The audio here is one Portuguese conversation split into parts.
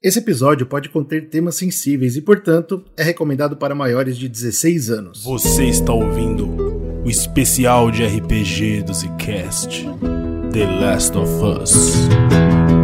Esse episódio pode conter temas sensíveis e, portanto, é recomendado para maiores de 16 anos. Você está ouvindo o especial de RPG do Zcast, The Last of Us.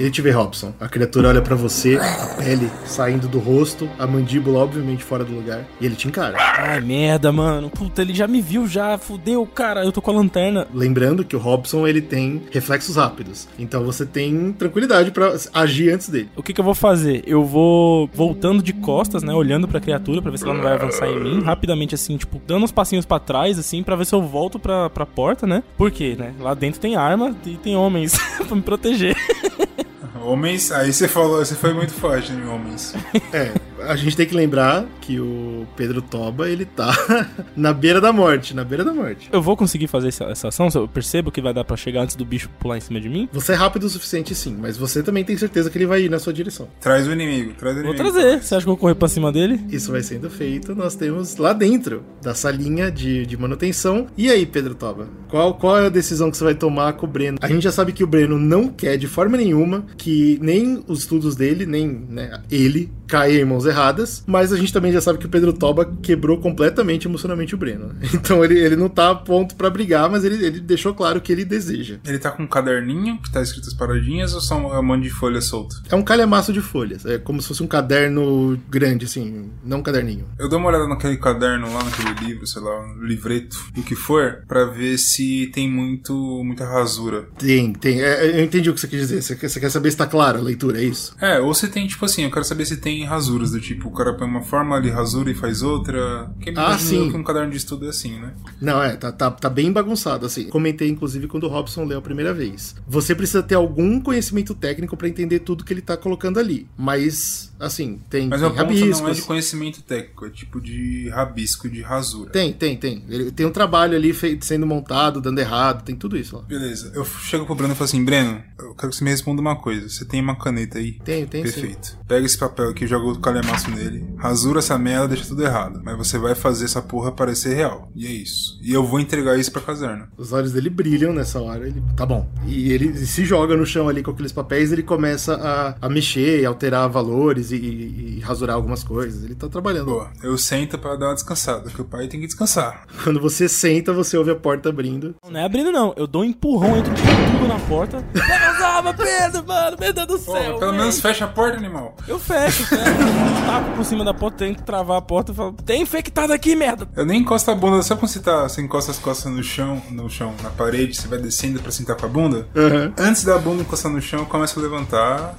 Ele te vê, Robson. A criatura olha pra você, a pele saindo do rosto, a mandíbula obviamente fora do lugar, e ele te encara. Ai, merda, mano. Puta, ele já me viu, já. Fudeu, cara. Eu tô com a lanterna. Lembrando que o Robson ele tem reflexos rápidos, então você tem tranquilidade pra agir antes dele. O que que eu vou fazer? Eu vou voltando de costas, né? Olhando pra criatura pra ver se ela não vai avançar em mim. Rapidamente, assim, tipo, dando uns passinhos pra trás, assim, pra ver se eu volto pra, pra porta, né? Por quê, né? Lá dentro tem arma e tem homens pra me proteger. Homens, aí você falou, você foi muito forte em homens. É, a gente tem que lembrar que o Pedro Toba ele tá na beira da morte, na beira da morte. Eu vou conseguir fazer essa, essa ação? Eu percebo que vai dar pra chegar antes do bicho pular em cima de mim? Você é rápido o suficiente, sim, mas você também tem certeza que ele vai ir na sua direção. Traz o inimigo, traz o Vou inimigo. trazer. Você acha que eu vou correr pra cima dele? Isso vai sendo feito, nós temos lá dentro da salinha de, de manutenção. E aí, Pedro Toba? Qual, qual é a decisão que você vai tomar com o Breno? A gente já sabe que o Breno não quer de forma nenhuma que nem os estudos dele, nem né, ele caia em mãos erradas, mas a gente também já sabe que o Pedro Toba quebrou completamente emocionalmente o Breno. Então ele, ele não tá a ponto pra brigar, mas ele, ele deixou claro que ele deseja. Ele tá com um caderninho que tá escrito as paradinhas ou só um monte de folha solta? É um calhamaço de folhas, é como se fosse um caderno grande, assim, não um caderninho. Eu dou uma olhada naquele caderno lá, naquele livro, sei lá, um livreto, o que for, pra ver se tem muito, muita rasura. Tem, tem. É, eu entendi o que você quis dizer. Você quer, você quer saber se tá clara a leitura, é isso? É, ou se tem, tipo assim, eu quero saber se tem rasuras, do tipo, o cara põe uma forma ali, rasura e faz outra. Quem Ah, sim. que um caderno de estudo é assim, né? Não, é, tá, tá, tá bem bagunçado, assim. Comentei, inclusive, quando o Robson leu a primeira vez. Você precisa ter algum conhecimento técnico pra entender tudo que ele tá colocando ali. Mas, assim, tem, Mas tem o ponto não é rabiscos. de conhecimento técnico, é tipo de rabisco, de rasura. Tem, tem, tem. Ele tem um trabalho ali feito, sendo montado, dando errado, tem tudo isso lá. Beleza, eu chego pro Breno e falo assim, Breno, eu quero que você me responda uma coisa. Você tem uma caneta aí? Tenho, tenho sim. Perfeito. Pega esse papel aqui, joga o calhamaço nele, rasura essa merda, deixa tudo errado. Mas você vai fazer essa porra parecer real. E é isso. E eu vou entregar isso pra caserna. Os olhos dele brilham nessa hora. Ele, tá bom. E ele se joga no chão ali com aqueles papéis. Ele começa a, a mexer, alterar valores e, e- e rasurar algumas coisas. Ele tá trabalhando. Boa, eu sento pra dar uma descansada, porque o pai tem que descansar. Quando você senta, você ouve a porta abrindo. Não é abrindo, não. Eu dou um empurrão, entro com tudo na porta. Pega as armas, Pedro, mano. Meu Deus do Pô, céu. pelo véi. menos fecha a porta, animal. Eu fecho, fecho. Taco por cima da porta, tenho que travar a porta e falo, tem infectado aqui, merda. Eu nem encosto a bunda, sabe quando você tá. Você encosta as costas no chão, no chão, na parede, você vai descendo pra sentar com a bunda? Aham. Antes da bunda encostar no chão, eu começo a levantar.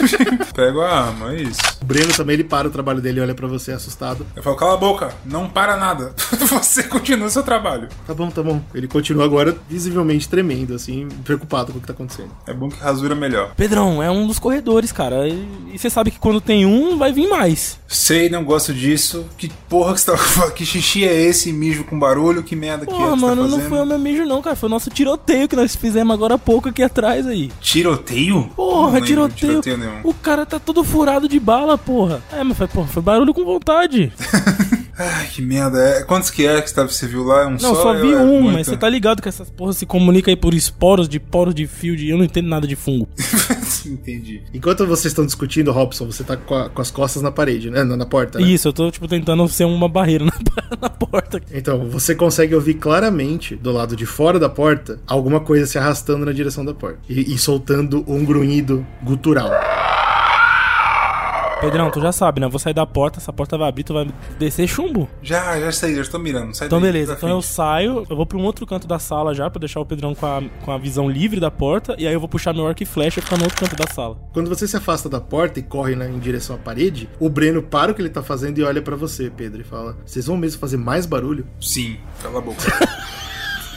pego a arma, é isso. O Breno também ele para o trabalho dele e olha pra você assustado. Eu falo, cala a boca, não para nada. Você continua seu trabalho. Tá bom, tá bom. Ele continua agora visivelmente tremendo, assim, preocupado com o que tá acontecendo. É bom que rasura melhor. Pedrão, é um dos corredores, cara. E você sabe que quando tem um, vai vir mais. Sei, não gosto disso. Que porra que você tá falando? Que xixi é esse? Mijo com barulho? Que merda que é Porra, que mano, tá não fazendo? foi o meu mijo, não, cara. Foi o nosso tiroteio que nós fizemos agora há pouco aqui atrás aí. Tiroteio? Não Porra, tiroteio. tiroteio nenhum. O cara tá todo furado de bala, porra. É, mas foi, porra, foi barulho com vontade. Ai, que merda. É, quantos que é que você tá- você viu lá? É um Não, só? só vi É um, muito? mas você tá ligado que essas porras se comunicam aí por esporos de poros de fio de. Eu não entendo nada de fungo. Entendi. Enquanto vocês estão discutindo, Robson, você tá com, a- com as costas na parede, né? Na, na porta, né? Isso, eu tô, tipo, tentando ser uma barreira na, na porta. Então, você consegue ouvir claramente, do lado de fora da porta, alguma coisa se arrastando na direção da porta. E, e soltando um grunhido gutural. Pedrão, tu já sabe, né? Eu vou sair da porta, essa porta vai abrir, tu vai descer chumbo. Já, já saí, já estou mirando. Sai Então, daí, beleza. Então eu frente. saio, eu vou pra um outro canto da sala já, pra deixar o Pedrão com a, com a visão livre da porta. E aí eu vou puxar meu arco e flecha e ficar no outro canto da sala. Quando você se afasta da porta e corre né, em direção à parede, o Breno para o que ele tá fazendo e olha pra você, Pedro, e fala: Vocês vão mesmo fazer mais barulho? Sim, cala a boca.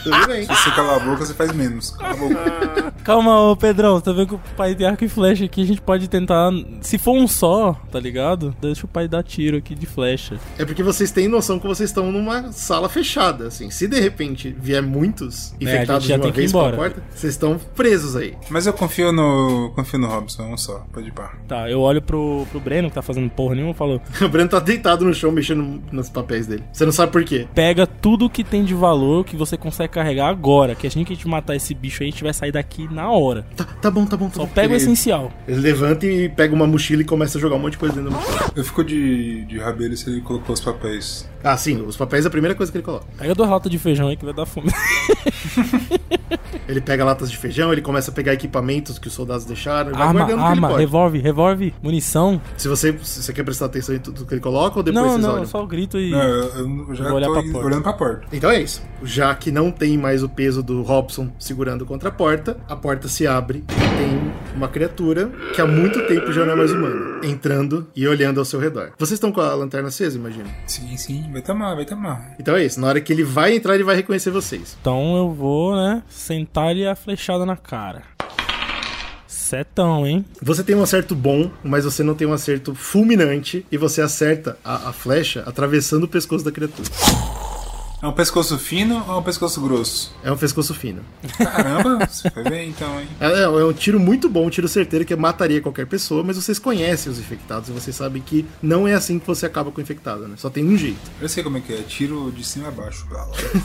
Tudo bem. Se você calar a boca, você faz menos. Cala a boca. Calma, ô Pedrão, tá vendo que o pai tem arco e flecha aqui, a gente pode tentar. Se for um só, tá ligado? Deixa o pai dar tiro aqui de flecha. É porque vocês têm noção que vocês estão numa sala fechada, assim. Se de repente vier muitos É, infectados gente já de uma tem que ir vez pela embora. porta, vocês estão presos aí. Mas eu confio no. confio no Robson, um só. Pode ir pá. Tá, eu olho pro, pro Breno, que tá fazendo porra nenhuma, e falo: O Breno tá deitado no chão mexendo nos papéis dele. Você não sabe por quê. pega tudo que tem de valor que você consegue carregar agora. Que assim que a gente matar esse bicho aí, a gente vai sair daqui na hora. Tá, tá bom, tá bom, tá Só bom. pega o essencial. ele levanta e pega uma mochila e começa a jogar um monte de coisa dentro da mochila. Eu fico de, de rabelo se ele colocou os papéis. Ah, sim, os papéis é a primeira coisa que ele coloca. Pega duas latas de feijão aí que vai dar fome. Ele pega latas de feijão, ele começa a pegar equipamentos que os soldados deixaram, ele vai arma, ele arma, pode. revólver, revólver, munição. Se você, se você quer prestar atenção em tudo que ele coloca ou depois não, vocês não, olham? só o grito e. Não, eu, eu já Vou olhar tô pra porta. olhando pra porta. Então é isso. Já que não tem mais o peso do Robson segurando contra a porta, a porta se abre e tem uma criatura que há muito tempo já não é mais humana, entrando e olhando ao seu redor. Vocês estão com a lanterna acesa, imagino. Sim, sim, vai tomar, vai tomar. Então é isso. Na hora que ele vai entrar, ele vai reconhecer vocês. Então eu vou, né, sentar-lhe a flechada na cara. Setão, hein? Você tem um acerto bom, mas você não tem um acerto fulminante e você acerta a, a flecha atravessando o pescoço da criatura. É um pescoço fino ou é um pescoço grosso? É um pescoço fino. Caramba, você foi bem então, hein? É, é um tiro muito bom, um tiro certeiro que mataria qualquer pessoa, mas vocês conhecem os infectados e vocês sabem que não é assim que você acaba com o infectado, né? Só tem um jeito. Eu sei como é que é, tiro de cima a baixo.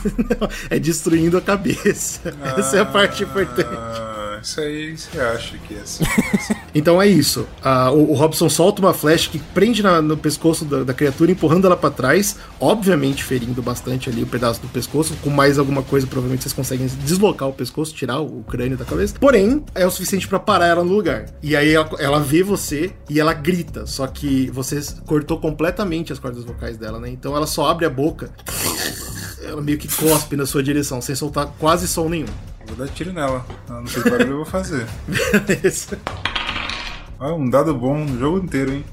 é destruindo a cabeça. Essa é a parte importante. Isso aí você acha que é assim. Então é isso. Ah, o, o Robson solta uma flecha que prende na- no pescoço da, da criatura, empurrando ela pra trás, obviamente ferindo bastante ali o pedaço do pescoço. Com mais alguma coisa, provavelmente vocês conseguem deslocar o pescoço, tirar o, o crânio da cabeça. Porém, é o suficiente pra parar ela no lugar. E aí ela, ela vê você e ela grita. Só que você cortou completamente as cordas vocais dela, né? Então ela só abre a boca. Ela meio que cospe na sua direção, sem soltar quase som nenhum. Vou dar tiro nela. Ela não fez barulho, eu vou fazer. Beleza. Ah, um dado bom no jogo inteiro, hein?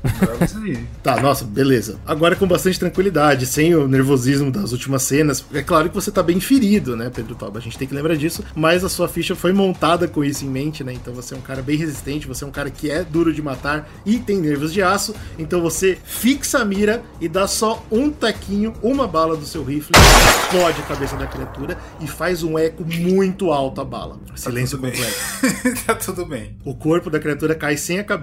Isso aí. Tá, nossa, beleza. Agora com bastante tranquilidade, sem o nervosismo das últimas cenas. É claro que você tá bem ferido, né, Pedro Toba? A gente tem que lembrar disso. Mas a sua ficha foi montada com isso em mente, né? Então você é um cara bem resistente, você é um cara que é duro de matar e tem nervos de aço. Então você fixa a mira e dá só um taquinho, uma bala do seu rifle, explode a cabeça da criatura e faz um eco muito alto a bala. Silêncio tudo bem. completo. tá tudo bem. O corpo da criatura cai sem a cabeça.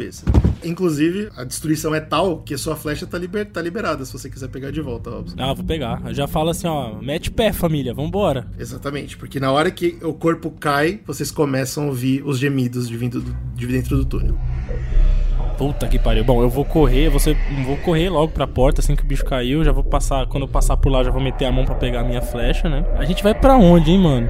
Inclusive, a destruição é tal que a sua flecha tá, liber- tá liberada se você quiser pegar de volta, Robson. Ah, vou pegar. Eu já falo assim, ó, mete pé, família, vambora. Exatamente, porque na hora que o corpo cai, vocês começam a ouvir os gemidos de, vindo do- de dentro do túnel. Puta que pariu. Bom, eu vou correr, você vou correr logo pra porta assim que o bicho caiu. Já vou passar, quando eu passar por lá, já vou meter a mão pra pegar a minha flecha, né? A gente vai pra onde, hein, mano?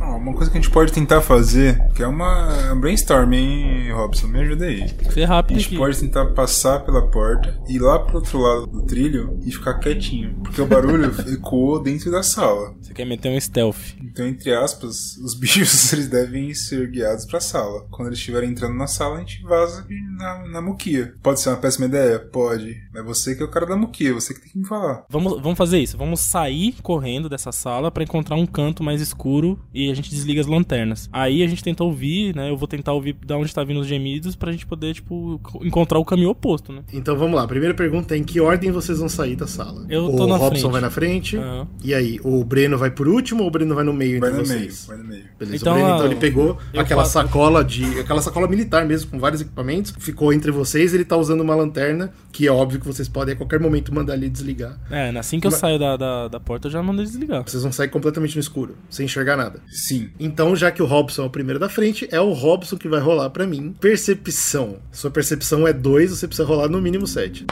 Ó, uma coisa que a gente pode tentar fazer, que é uma brainstorm, hein, Robson? Me ajuda aí. Ser A rápido gente aqui. pode tentar passar pela porta, ir lá pro outro lado do trilho e ficar quietinho. Porque o barulho ecoou dentro da sala. Você quer meter um stealth. Então, entre aspas, os bichos eles devem ser guiados pra sala. Quando eles estiverem entrando na sala, a gente vaza na, na muquia. Pode ser uma péssima ideia? Pode. Mas você que é o cara da muquia, você que tem que me falar. Vamos, vamos fazer isso. Vamos sair correndo dessa sala pra encontrar um canto mais escuro e a gente desliga as lanternas. Aí a gente tenta ouvir, né? Eu vou tentar ouvir da onde tá vindo os gemidos pra gente poder, tipo, co- encontrar o caminho oposto, né? Então vamos lá, a primeira pergunta é em que ordem vocês vão sair da sala? Eu o tô na Robson frente. vai na frente. E aí, o Breno vai por último ou o Breno vai no meio Vai entre no meio, vocês? vai no meio. Beleza, Então, o Breno, então ah, ele pegou aquela faço- sacola de. aquela sacola militar mesmo, com vários equipamentos, ficou entre vocês, ele tá usando uma lanterna, que é óbvio que vocês podem a qualquer momento mandar ele desligar. É, assim que eu Mas- saio da, da, da porta, eu já mando ele desligar. Vocês vão sair completamente no escuro, sem enxergar nada. Sim. Então, já que o Robson é o primeiro da frente, é o Robson que vai rolar pra mim. Percepção. Sua percepção é 2, você precisa rolar no mínimo 7.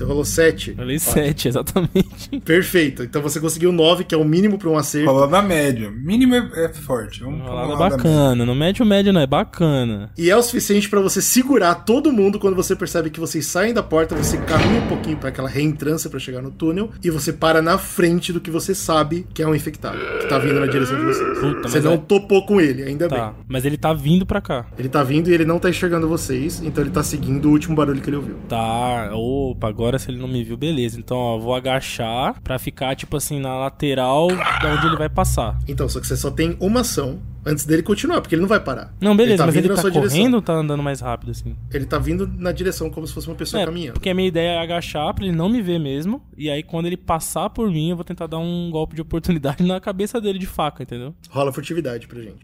Você rolou 7. Falei 7, exatamente. Perfeito. Então você conseguiu 9, que é o mínimo pra um acerto. Rolar na média. Mínimo é, é forte. Vamos Rolada rolar na média. bacana. No médio médio não, é bacana. E é o suficiente pra você segurar todo mundo quando você percebe que vocês saem da porta, você caminha um pouquinho pra aquela reentrância pra chegar no túnel e você para na frente do que você sabe que é um infectado, que tá vindo na direção de vocês. Puta, você mas não é- topou com ele, ainda Tá, bem. mas ele tá vindo pra cá. Ele tá vindo e ele não tá enxergando vocês, então ele tá seguindo o último barulho que ele ouviu. Tá, opa, agora agora se ele não me viu, beleza. Então, ó, vou agachar pra ficar, tipo assim, na lateral da onde ele vai passar. Então, só que você só tem uma ação antes dele continuar, porque ele não vai parar. Não, beleza, tá mas ele tá correndo direção. ou tá andando mais rápido, assim? Ele tá vindo na direção como se fosse uma pessoa É, caminhando. porque a minha ideia é agachar pra ele não me ver mesmo. E aí, quando ele passar por mim, eu vou tentar dar um golpe de oportunidade na cabeça dele de faca, entendeu? Rola furtividade pra gente.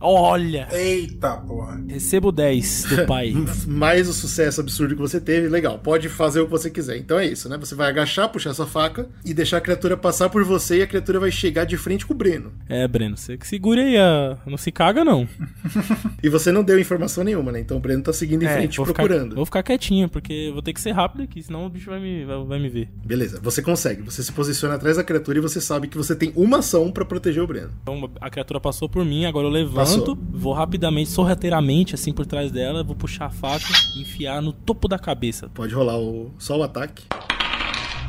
Olha! Eita porra. Recebo 10 do pai. Mais o sucesso absurdo que você teve, legal. Pode fazer o que você quiser. Então é isso, né? Você vai agachar, puxar sua faca e deixar a criatura passar por você e a criatura vai chegar de frente com o Breno. é, Breno, você que segure aí. A... Não se caga, não. E você não deu informação nenhuma, né? Então o Breno tá seguindo em É, frente vou procurando. Ficar, vou ficar quietinho, porque eu vou ter que ser rápido aqui, senão o bicho vai me, vai, vai me ver. Beleza, você consegue. Você se posiciona atrás da criatura e você sabe que você tem uma ação pra proteger o Breno. Então a criatura passou por mim, agora eu levanto, Passou. vou rapidamente, sorrateiramente, assim por trás dela, vou puxar a faca e enfiar no topo da cabeça. Pode rolar o, só o ataque.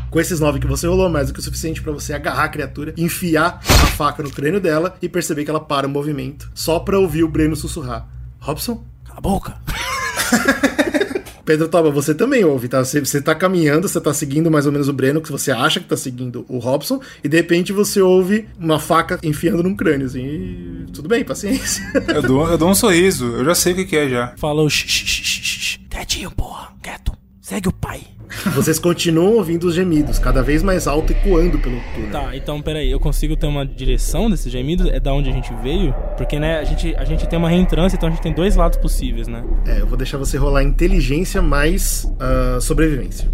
Com esses nove que você rolou, mais do que o suficiente pra você agarrar a criatura, enfiar a faca no crânio dela e perceber que ela para o movimento, só pra ouvir o Breno sussurrar. Robson? Cala a boca! Pedro Toba, você também ouve, tá? Você, você tá caminhando, você tá seguindo mais ou menos o Breno, que você acha que tá seguindo o Robson, e de repente você ouve uma faca enfiando num crânio, assim, e tudo bem, paciência. Eu dou, eu dou um sorriso, eu já sei o que, que é já. Fala o xixi, xixi, xixi. Quietinho, porra, quieto. Segue o pai. Vocês continuam ouvindo os gemidos, cada vez mais alto, ecoando pelo túnel. Tá, então peraí, eu consigo ter uma direção desses gemidos? É da onde a gente veio? Porque, né, a gente, a gente tem uma reentrância, então a gente tem dois lados possíveis, né? É, eu vou deixar você rolar inteligência mais ah, sobrevivência.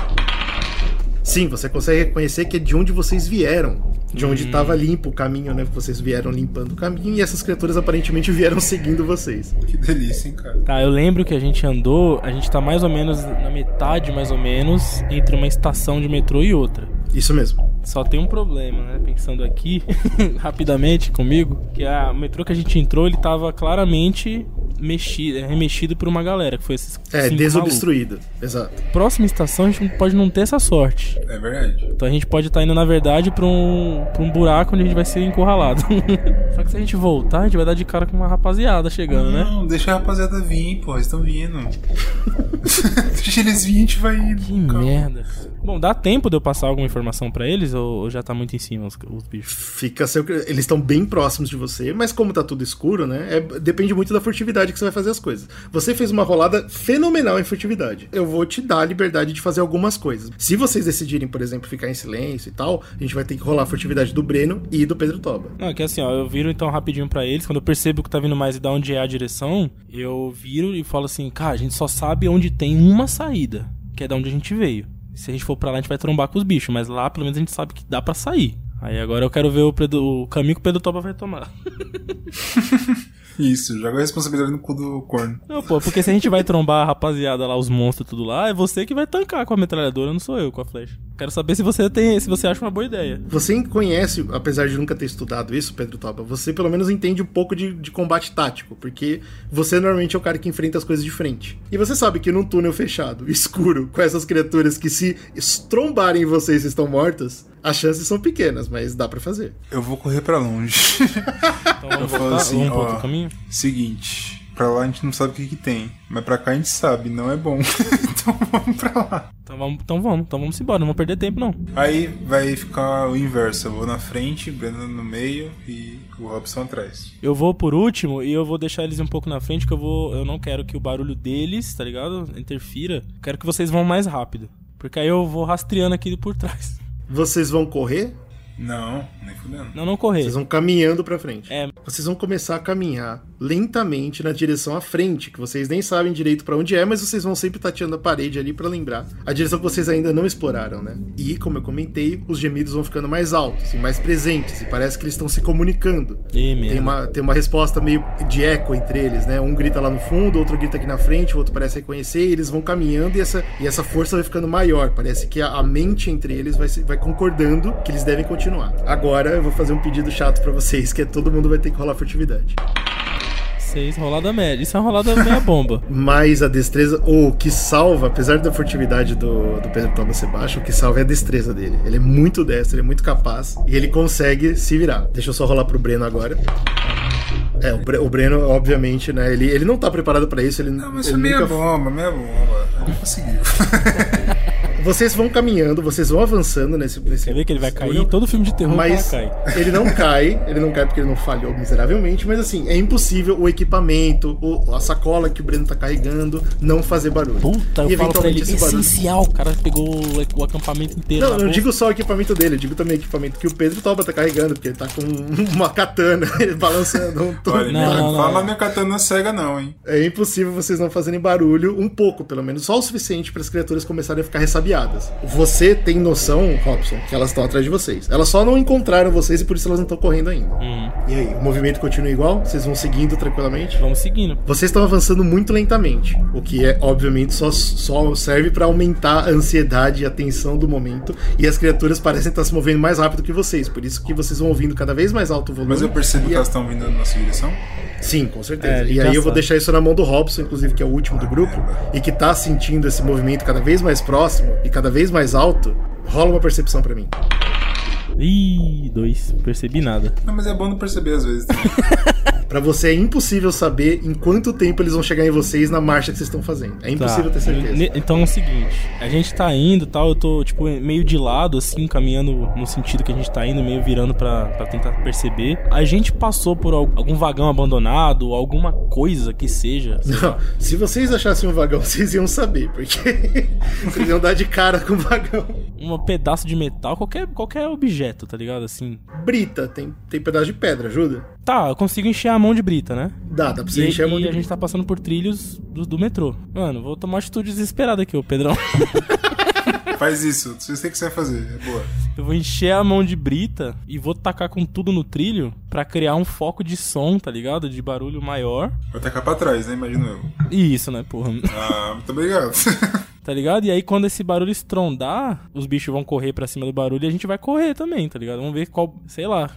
Sim, você consegue reconhecer que é de onde vocês vieram. De onde estava limpo o caminho, né? Vocês vieram limpando o caminho e essas criaturas aparentemente vieram seguindo vocês. Que delícia, hein, cara. Tá, eu lembro que a gente andou, a gente tá mais ou menos na metade, mais ou menos, entre uma estação de metrô e outra. Isso mesmo. Só tem um problema, né? Pensando aqui, rapidamente comigo, que a o metrô que a gente entrou, ele tava claramente mexido, remexido por uma galera, que foi esses É, desobstruído. Exato. malucos. Próxima estação a gente pode não ter essa sorte. É verdade. Então a gente pode estar indo, na verdade, pra um, pra um buraco onde a gente vai ser encurralado. Só que se a gente voltar, a gente vai dar de cara com uma rapaziada chegando, né? Não, deixa a rapaziada vir, pô, eles estão vindo. deixa eles virem, a gente vai indo. Que Calma. merda. Bom, dá tempo de eu passar alguma informação pra eles ou ou já tá muito em cima os, os bichos? Fica seu... Eles estão bem próximos de você, mas como tá tudo escuro, né? é- depende muito da furtividade que você vai fazer as coisas. Você fez uma rolada fenomenal em furtividade. Eu vou te dar a liberdade de fazer algumas coisas. Se vocês decidirem, por exemplo, ficar em silêncio e tal, a gente vai ter que rolar a furtividade do Breno e do Pedro Toba. Não, é que assim, ó, eu viro então rapidinho pra eles, quando eu percebo que tá vindo mais e da onde é a direção, eu viro e falo assim, cara, a gente só sabe onde tem uma saída, que é da onde a gente veio. Se a gente for pra lá, a gente vai trombar com os bichos, mas lá pelo menos a gente sabe que dá pra sair. Aí agora eu quero ver o, Pedro- o caminho que o Pedro Toba vai tomar. Isso, joga a responsabilidade no cu do corno. Não, pô, porque se a gente vai trombar a rapaziada lá, os monstros tudo lá, é você que vai tancar com a metralhadora, não sou eu com a flecha. Quero saber se você tem, se você acha uma boa ideia. Você conhece, apesar de nunca ter estudado isso, Pedro Toba, você pelo menos entende um pouco de, de combate tático, porque você normalmente é o cara que enfrenta as coisas de frente. E você sabe que num túnel fechado, escuro, com essas criaturas que se trombarem em vocês vocês estão mortas, as chances são pequenas, mas dá pra fazer. Eu vou correr pra longe. Então vamos Eu falo assim, vamos pro ó. outro caminho? Seguinte, pra lá a gente não sabe o que, que tem. Mas pra cá a gente sabe, não é bom. então vamos pra lá. Então vamos, então vamos, então vamos embora, não vamos perder tempo não. Aí vai ficar o inverso. Eu vou na frente, Breno no meio e o Robson atrás. Eu vou por último e eu vou deixar eles um pouco na frente, que eu vou. Eu não quero que o barulho deles, tá ligado? Interfira. Quero que vocês vão mais rápido. Porque aí eu vou rastreando aqui por trás. Vocês vão correr, Não, nem fudendo. Não, não correr. vocês vão caminhando pra frente. É. Vocês vão começar a caminhar lentamente na direção à frente, que vocês nem sabem direito pra onde é, mas vocês vão sempre tateando a parede ali pra lembrar a direção que vocês ainda não exploraram, né? E, como eu comentei, os gemidos vão ficando mais altos e mais presentes, e parece que eles estão se comunicando. Ih, merda. Tem uma, tem uma resposta meio de eco entre eles, né? Um grita lá no fundo, outro grita aqui na frente, o outro parece reconhecer, e eles vão caminhando e essa, e essa força vai ficando maior. Parece que a, a mente entre eles vai, se- vai concordando que eles devem continuar. Agora eu vou fazer um pedido chato pra vocês, que é todo mundo vai ter que rolar furtividade. Seis, rolada média. Isso é uma rolada meia bomba. Mas a destreza, ou o que salva, apesar da furtividade do, do Pedro Thomas ser baixa, o que salva é a destreza dele. Ele é muito destro, ele é muito capaz e ele consegue se virar. Deixa eu só rolar pro Breno agora. É, o, Bre- o Breno, obviamente, né? Ele, ele não tá preparado pra isso. Ele, Não, mas ele foi meia nunca- bomba, meia bomba. Ele conseguiu. Vocês vão caminhando, vocês vão avançando nesse. nesse Quer ver que ele vai cair? túnel, Todo filme de terror Mas cai. ele não cai, ele não cai porque ele não falhou miseravelmente, mas assim, é impossível o equipamento, o- a sacola que o Breno tá carregando, não fazer barulho. Puta, E eu falo pra ele, esse barulho- essencial. O cara pegou o, acampamento inteiro. Não, não digo só o equipamento dele, eu digo também o equipamento que o Pedro Toba tá carregando, porque ele tá com uma katana, ele balançando um Olha, Não, não, não, não. fala minha katana cega não, hein? É impossível vocês não fazerem barulho, um pouco pelo menos, só o suficiente para as criaturas começarem a ficar ressabiadas. Você tem noção, Robson, que elas estão atrás de vocês. Elas só não encontraram vocês e por isso elas não estão correndo ainda. Hum, E aí, o movimento continua igual? Vocês vão seguindo tranquilamente? vamos seguindo. Vocês estão avançando muito lentamente, o que é, obviamente, só, só serve para aumentar a ansiedade e a tensão do momento. E as criaturas parecem estar se movendo mais rápido que vocês, por isso que vocês vão ouvindo cada vez mais alto o volume. Mas eu percebo E que elas estão vindo na nossa direção. Sim, com certeza. É, e aí eu vou deixar isso na mão do Robson, inclusive, que é o último do grupo, e que tá sentindo esse movimento cada vez mais próximo e cada vez mais alto. Rola uma percepção pra mim. Ih, dois. Percebi nada. Não, mas é bom não perceber às vezes. também. Pra você é impossível saber em quanto tempo eles vão chegar em vocês na marcha que vocês estão fazendo. É impossível Tá. ter certeza. Ne- Então é o seguinte, a gente tá indo tal, eu tô, tipo, meio de lado, assim, caminhando no sentido que a gente tá indo, meio virando pra, pra tentar perceber. A gente passou por al- algum vagão abandonado, alguma coisa que seja. Não, se vocês achassem um vagão, vocês iam saber, porque vocês iam dar de cara com o vagão. Um pedaço de metal, qualquer, qualquer objeto, tá ligado? Assim. Brita, tem, tem pedaço de pedra, ajuda? Tá, eu consigo encher a mão de brita, né? Dá, dá pra E, você encher a mão e de a gente tá passando por trilhos do, do metrô. Mano, vou tomar uma atitude desesperada aqui, ô Pedrão. Faz isso. Se você quiser fazer, é boa. Eu vou encher a mão de brita e vou tacar com tudo no trilho pra criar um foco de som, tá ligado? De barulho maior. Vai tacar pra trás, né? Imagino eu. E isso, né, porra? Ah, muito obrigado. Tá ligado? E aí quando esse barulho estrondar, os bichos vão correr pra cima do barulho e a gente vai correr também, tá ligado? Vamos ver qual, sei lá.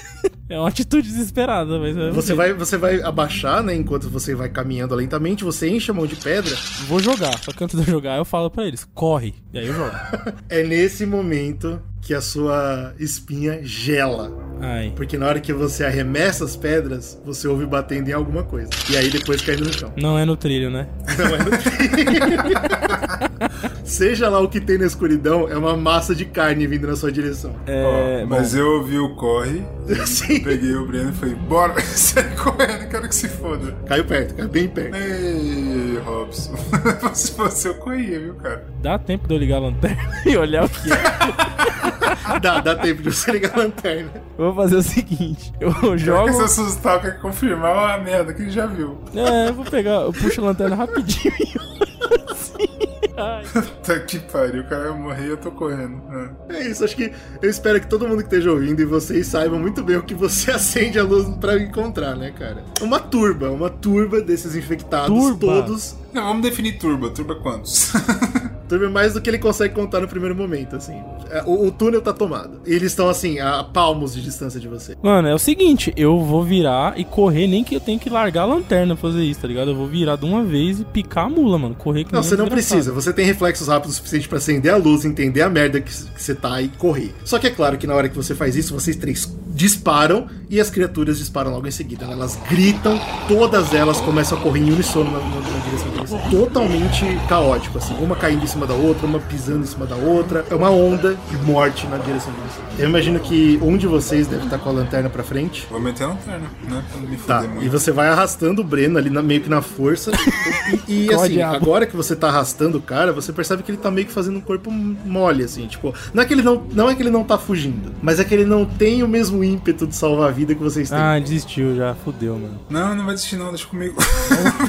é uma atitude desesperada, mas é- Você vai, você vai abaixar, né? Enquanto você vai caminhando lentamente, você enche a mão de pedra. vou jogar. Só que antes de eu jogar, eu falo pra eles: "Corre". E aí eu jogo. É nesse momento que a sua espinha gela. Ai. Porque na hora que você arremessa as pedras, você ouve batendo em alguma coisa. E aí depois caindo no chão. Não é no trilho, né? Não é no Seja lá o que tem na escuridão, é uma massa de carne vindo na sua direção. É, Ó, mas eu ouvi o corre, Sim. peguei o Breno e falei, bora, sai correndo, quero que se foda. Caiu perto, caiu bem perto. Ei, Robson. Se fosse eu corria, viu, cara? dá tempo de eu ligar a lanterna e olhar o que é. Dá, dá tempo de você ligar a lanterna. Eu vou fazer o seguinte: eu Joga jogo. se assustar, quer confirmar a merda que ele já viu. É, eu vou pegar, eu puxo a lanterna rapidinho e olho. Ai. Tá que pariu, o cara vai morrer e eu tô correndo. É. É isso, acho que eu espero que todo mundo que esteja ouvindo e vocês saibam muito bem o que você acende a luz pra encontrar, né, cara? Uma turba, uma turba desses infectados Turba? todos. Não, vamos definir turba. Turba quantos? Turba é mais do que ele consegue contar no primeiro momento, assim. É, O, o túnel tá tomado. E eles estão, assim, a palmos de distância de você. Mano, é o seguinte, eu vou virar e correr, nem que eu tenha que largar a lanterna pra fazer isso, tá ligado? Eu vou virar de uma vez e picar a mula, mano. Correr que Não, você não precisa. Você tem reflexos rápidos o suficiente pra acender a luz, entender a merda que, que você tá e correr. Só que é claro que na hora que você faz isso, vocês três disparam e as criaturas disparam logo em seguida. Elas gritam, todas elas começam a correr em unissono na, na- na direção de você. Totalmente caótico, assim. Uma caindo em cima da outra, uma pisando em cima da outra. É uma onda de morte na direção de você. Eu imagino que um de vocês deve estar com a lanterna pra frente. Vou meter a lanterna, né? Pra não me Tá, fuder e muito. você vai arrastando o Breno ali na- meio que na força. E, e, assim, diabo? agora que você tá arrastando o cara, você percebe que ele tá meio que fazendo um corpo mole, assim, tipo. Não é que ele não, não é que ele não tá fugindo, mas é que ele não tem o mesmo ímpeto de salvar a vida que vocês têm. Ah, desistiu já, fudeu, mano. Não, não vai desistir não, deixa comigo.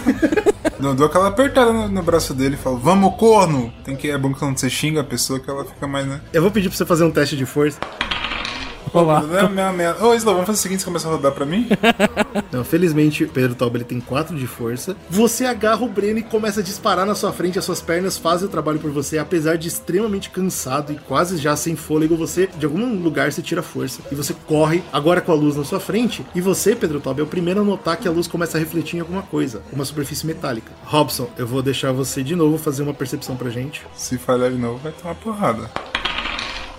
não, dou aquela apertada no, no braço dele e falo, vamos, corno! Tem que, é bom que quando você xinga a pessoa que ela fica mais, né? Eu vou pedir pra você fazer um teste de força. Olá. Não é. Ô, Isla, vamos fazer o seguinte, você começa a rodar pra mim? Não, felizmente, Pedro ele tem 4 de força. Você agarra o Breno e começa a disparar na sua frente. As suas pernas fazem o trabalho por você. Apesar de extremamente cansado e quase já sem fôlego, você, de algum lugar, se tira força. E você corre, agora com a luz na sua frente. E você, Pedro Toba, é o primeiro a notar que a luz começa a refletir em alguma coisa. Uma superfície metálica. Robson, eu vou deixar você de novo fazer uma percepção pra gente. Se falhar de novo, vai tomar porrada.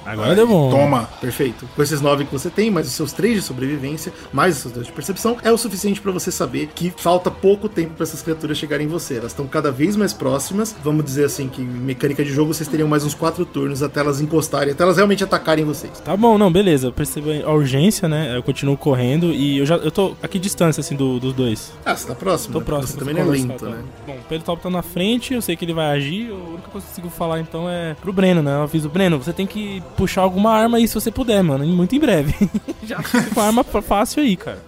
Agora deu bom. Toma. Perfeito. Com esses nove que você tem, mais os seus três de sobrevivência, mais os seus dois de percepção, é o suficiente pra você saber que falta pouco tempo pra essas criaturas chegarem em você. Elas estão cada vez mais próximas. Vamos dizer assim que em mecânica de jogo vocês teriam mais uns quatro turnos até elas encostarem, até elas realmente atacarem vocês. Tá bom, não, beleza. Eu percebi a urgência, né? Eu continuo correndo e eu já eu tô a que distância assim do- dos dois? Ah, você tá próximo? Tô né? próximo. Você também não é lento, tá. né? Bom, o Pedro Top tá na frente, eu sei que ele vai agir. A única coisa que eu consigo falar então é pro Breno, né? Eu aviso, Breno, você tem que puxar alguma arma aí se você puder, mano. Muito em breve. já fica com a arma fácil aí, cara.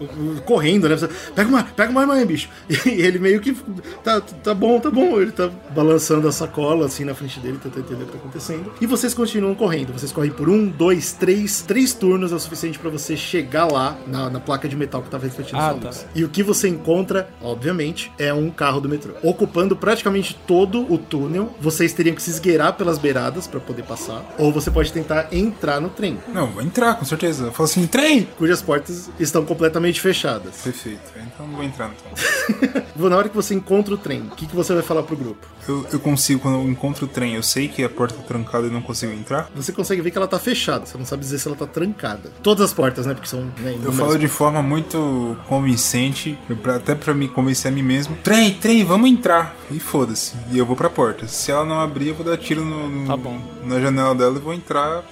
correndo, né? Você, pega uma, pega uma arma aí, bicho. E ele meio que. Tá, tá bom, tá bom. Ele tá balançando a sacola assim na frente dele, tentando entender o que tá acontecendo. E vocês continuam correndo. Vocês correm por um, dois, três. Três turnos é o suficiente pra você chegar lá na, na placa de metal que tava refletindo Ah, sua tá. luz. E o que você encontra, obviamente, é um carro do metrô. Ocupando praticamente todo o túnel. Vocês teriam que se esgueirar pelas beiradas pra poder passar. Ou você pode tentar entrar no trem, Não, vou entrar, com certeza. Eu falo assim, trem! cujas portas estão completamente fechadas. Perfeito. Então não vou entrar então. Na hora que você encontra o trem, o que, que você vai falar pro grupo? Eu, eu consigo, quando eu encontro o trem, eu sei que a porta tá trancada e não consigo entrar. Você consegue ver que ela tá fechada, você não sabe dizer se ela tá trancada. Todas as portas, né? Porque são. Né, Eu falo de forma muito convincente, pra- até pra me convencer a mim mesmo. Trem, trem, vamos entrar. E foda-se. E eu vou pra porta. Se ela não abrir, eu vou dar tiro no, no- Tá bom. na janela dela e vou entrar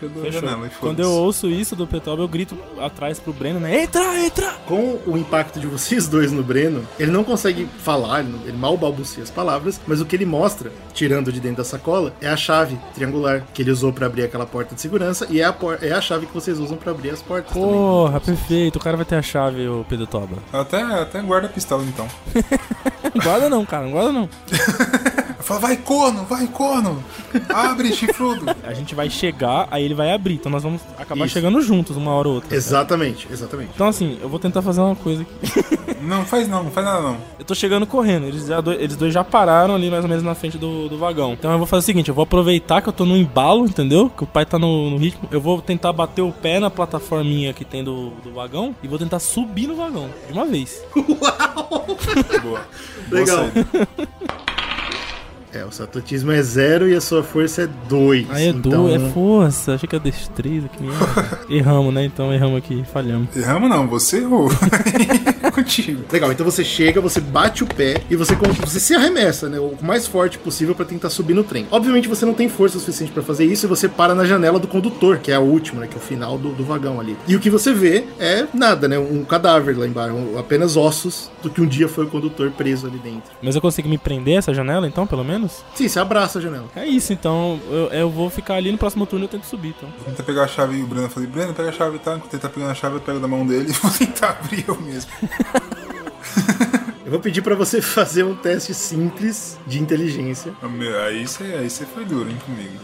pela, janela. Quando eu ouço isso do Petob, eu grito atrás pro Breno, né? Entra, entra! Com o impacto de vocês dois no Breno, ele não consegue falar, ele, mal balbucia as palavras, mas o que ele mostra, tirando de dentro da sacola, é a chave triangular que ele usou pra abrir aquela porta de segurança e é a, por- é a chave que vocês usam pra abrir as portas também. Porra, perfeito. O cara vai ter a chave, o Pedro Toba. Até, até guarda a pistola então. Guarda não, cara, não guarda não. Eu falo, vai corno, vai corno! Abre, chifrudo! A gente vai chegar, aí ele vai abrir. Então nós vamos acabar Isso. chegando juntos, uma hora ou outra. Exatamente, exatamente. Então assim, eu vou tentar fazer uma coisa aqui. Não, faz não, não faz nada não. Eu tô chegando correndo, eles, já eles dois já pararam ali mais ou menos na frente do, do vagão. Então eu vou fazer o seguinte, eu vou aproveitar que eu tô no embalo, entendeu? Que o pai tá no, no ritmo. Eu vou tentar bater o pé na plataforminha que tem do, do vagão e vou tentar subir no vagão, de uma vez. Boa. Legal. Boa. É, o seu atletismo é zero e a sua força é dois. Aí é então... do, é força, achei que é destreza, que merda. erramos, né? Então erramos aqui, falhamos. Erramos não, você errou. Contigo. Legal, então você chega, você bate o pé e você, você se arremessa, né? O mais forte possível pra tentar subir no trem. Obviamente você não tem força suficiente pra fazer isso e você para na janela do condutor, que é a última, né? Que é o final do, do vagão ali. E o que você vê é nada, né? Um cadáver lá embaixo, apenas ossos do que um dia foi o condutor preso ali dentro. Mas eu consigo me prender essa janela então, pelo menos? Sim, você abraça a janela. É isso, então eu, eu vou ficar ali no próximo turno e eu tento subir, então. Vou tentar pegar a chave e o Breno falei, Breno, pega a chave, tá? Enquanto ele tá pegando a chave, eu pego da mão dele e vou tentar abrir eu mesmo. Eu vou pedir pra você fazer um teste simples de inteligência. Aí você aí você foi duro, hein, comigo.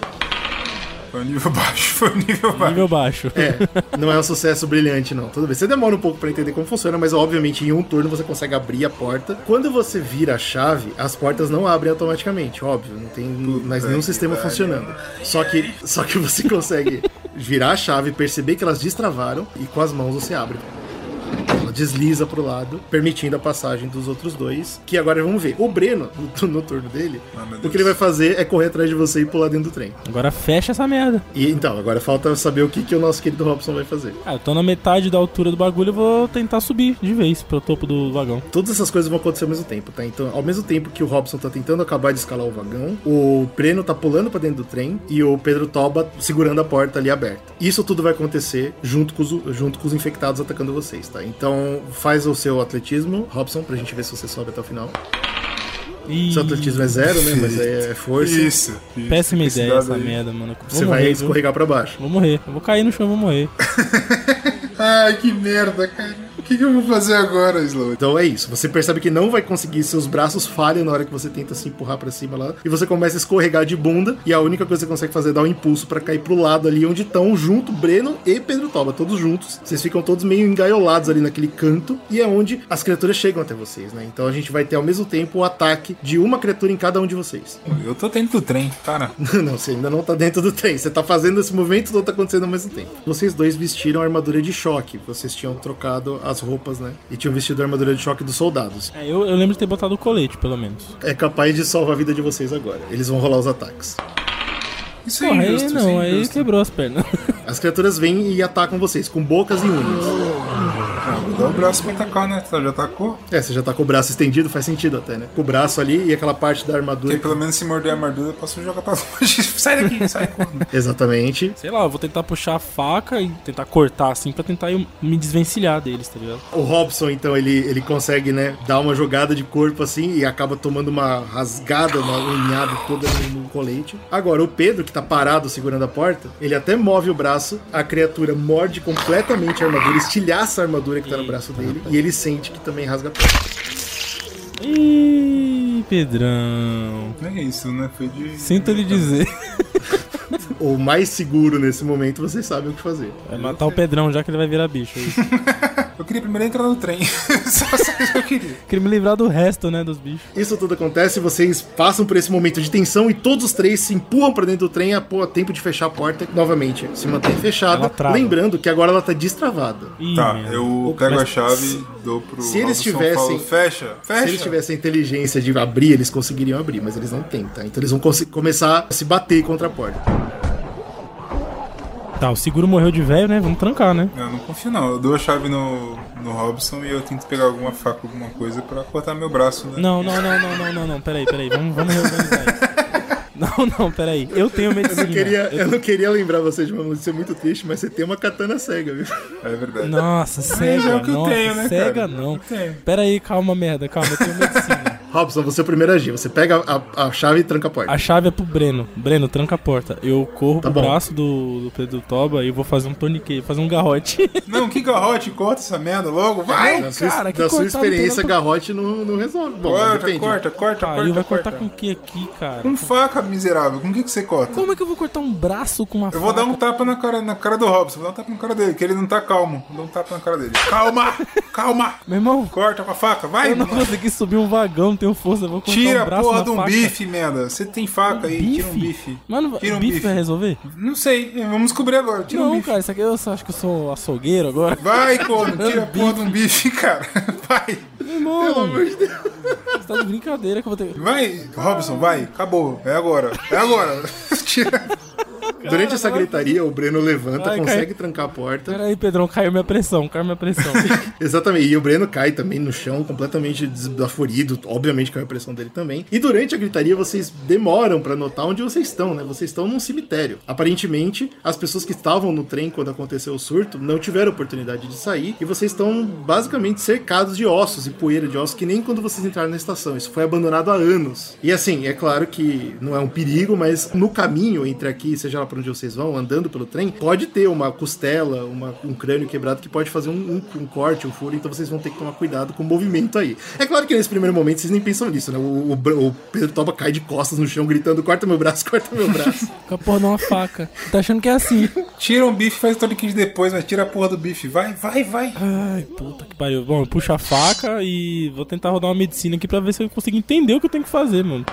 Foi um nível baixo, foi um nível baixo. Nível baixo. É, não é um sucesso brilhante, não. Tudo bem. Você demora um pouco pra entender como funciona, mas obviamente em um turno você consegue abrir a porta. Quando você vira a chave, as portas não abrem automaticamente, óbvio. Não tem mais nenhum sistema funcionando. Só que, só que você consegue virar a chave, perceber que elas destravaram e com as mãos você abre. Ela desliza pro lado, permitindo a passagem dos outros dois. Que agora vamos ver. O Breno, no, no turno dele, Ah, o que ele vai fazer é correr atrás de você e pular dentro do trem. Agora fecha essa merda. E então, agora falta saber o que, que o nosso querido Robson vai fazer. Ah, eu tô na metade da altura do bagulho, eu vou tentar subir de vez pro topo do vagão. Todas essas coisas vão acontecer ao mesmo tempo, tá? Então, ao mesmo tempo que o Robson tá tentando acabar de escalar o vagão, o Breno tá pulando pra dentro do trem e o Pedro Toba segurando a porta ali aberta. Isso tudo vai acontecer junto com os, junto com os infectados atacando vocês, tá? Então, faz o seu atletismo, Robson, pra gente ver se você sobe até o final. E... Seu atletismo é zero, né? Mas aí é força. Isso. isso. Péssima Esse ideia essa aí. merda, mano. Vou Você morrer, vai viu? escorregar pra baixo. Vou morrer. Eu vou cair no chão, vou morrer. Ai, que merda, cara. O que, que eu vou fazer agora, Slow? Então é isso. Você percebe que não vai conseguir, seus braços falham na hora que você tenta se empurrar pra cima lá. E você começa a escorregar de bunda. E a única coisa que você consegue fazer é dar um impulso pra cair pro lado ali onde estão junto Breno e Pedro Toba, todos juntos. Vocês ficam todos meio engaiolados ali naquele canto. E é onde as criaturas chegam até vocês, né? Então a gente vai ter ao mesmo tempo o ataque de uma criatura em cada um de vocês. Eu tô dentro do trem, cara. não, você ainda não tá dentro do trem. Você tá fazendo esse movimento todo tá acontecendo ao mesmo tempo. Vocês dois vestiram a armadura de choque. Vocês tinham trocado as roupas, né? E tinham vestido a armadura de choque dos soldados. É, eu, eu lembro de ter botado o colete, pelo menos. é capaz de salvar a vida de vocês agora. Eles vão rolar os ataques. Isso é Porra, aí injusto, isso não, é aí quebrou as pernas. As criaturas vêm e atacam vocês com bocas e unhas. Dar o braço pra atacar, né? Você já atacou? É, você já tá com o braço estendido, faz sentido até, né? Com o braço ali e aquela parte da armadura. Porque pelo menos se morder a armadura, eu posso jogar pra longe. sai daqui, sai correndo. Exatamente. Sei lá, eu vou tentar puxar a faca e tentar cortar assim pra tentar eu me desvencilhar deles, tá ligado? O Robson, então, ele, ele consegue, né, dar uma jogada de corpo assim e acaba tomando uma rasgada, uma unhada toda no, no colete. Agora, o Pedro, que tá parado segurando a porta, ele até move o braço, a criatura morde completamente a armadura, estilhaça a armadura que tá no braço dele e ele sente que também rasga a porta. Ih, Pedrão. Não é isso, né? Foi de. Sinto lhe dizer. O mais seguro nesse momento, vocês sabem o que fazer. Vai matar o Pedrão já que ele vai virar bicho. é isso. Eu queria primeiro entrar no trem. só, isso que eu queria. Queria me livrar do resto, né, dos bichos. Isso tudo acontece, vocês passam por esse momento de tensão e todos os três se empurram pra dentro do trem a pô, a tempo de fechar a porta novamente. Se mantém fechada. Lembrando que agora ela tá destravada. Ih, Tá, eu pego a chave, dou pro. se eles tivessem- falo, fecha, fecha. Se eles tivessem a inteligência de abrir, eles conseguiriam abrir, mas eles não têm, tá? Então eles vão começar a se bater contra a porta. Tá, o seguro morreu de velho, né? Vamos trancar, né? Não, eu não confio não. Eu dou a chave no, no Robson e eu tento pegar alguma faca, alguma coisa pra cortar meu braço, né? Não, não, não, não, não, não, não. Peraí, peraí. Vamos, vamos reorganizar isso. Não, não, peraí. Eu tenho Eu medicina. não, queria, Eu- eu não queria lembrar vocês de uma notícia muito triste, mas você tem uma katana cega, viu? É verdade. Nossa, cega. é o que eu nossa, tenho, né, Cega cara? não. Eu tenho. Pera aí, calma, merda, calma, eu tenho medicina. Robson, você é o primeiro a agir. Você pega a, a chave e tranca a porta. A chave é pro Breno. Breno, tranca a porta. Eu corro Tá pro bom. braço do, do Pedro Toba e vou fazer um torniquete, fazer um garrote. Não, que garrote, corta essa merda logo, vai! Sua, cara, que sua não tem experiência, garrote não, não resolve. Bom, Corta, depende. corta, corta, Aí corta, vai corta. cortar com o que aqui, cara? Com faca, miserável. Com o que, que você corta? Como é que eu vou cortar um braço com uma Eu vou dar um faca? tapa na cara, na cara do Robson, vou dar um tapa na cara dele, que ele não tá calmo. Vou dar um tapa na cara dele. Calma! Calma! Meu irmão, Corta com a faca, vai! eu não consegui subir um vagão, não tenho força, eu vou cortar Tira um a braço porra na de um faca. bife, merda. Você tem faca aí, tira um bife. Mano, Tira um bife bife. vai resolver? Não sei, vamos descobrir agora. Tira um não, bife. cara, isso aqui eu acho que eu sou açougueiro agora. Vai, corno, tira a porra de um bife, cara. Vai. Meu irmão, Pelo amor de Deus. você tá de brincadeira que eu vou ter. Vai, Robson, vai. Acabou. É agora. É agora. tira. Durante essa gritaria, o Breno levanta, Ai, consegue cai- trancar a porta. Pera aí, Pedrão, caiu minha pressão, caiu minha pressão. Exatamente. E o Breno cai também no chão, completamente desaforido. Obviamente caiu a pressão dele também. E durante a gritaria, vocês demoram pra notar onde vocês estão, né? Vocês estão num cemitério. Aparentemente, as pessoas que estavam no trem quando aconteceu o surto não tiveram oportunidade de sair. E vocês estão basicamente cercados de ossos e poeira de ossos, que nem quando vocês entraram na estação. Isso foi abandonado há anos. E assim, é claro que não é um perigo, mas no caminho entre aqui, seja lá pra onde vocês vão, andando pelo trem, pode ter uma costela, uma- um crânio quebrado que pode fazer um, um- um corte, um furo, então vocês vão ter que tomar cuidado com o movimento aí. É claro que nesse primeiro momento vocês nem pensam nisso, né? O, o o Pedro Toba cai de costas no chão, gritando: corta meu braço, corta meu braço. Com a porra de uma faca. Tá achando que é assim? Tira um bife, faz todo kit depois, mas tira a porra do bife. Vai, vai, vai. Ai, puta que pariu. Bom, eu puxo a faca e vou tentar rodar uma medicina aqui pra ver se eu consigo entender o que eu tenho que fazer, mano.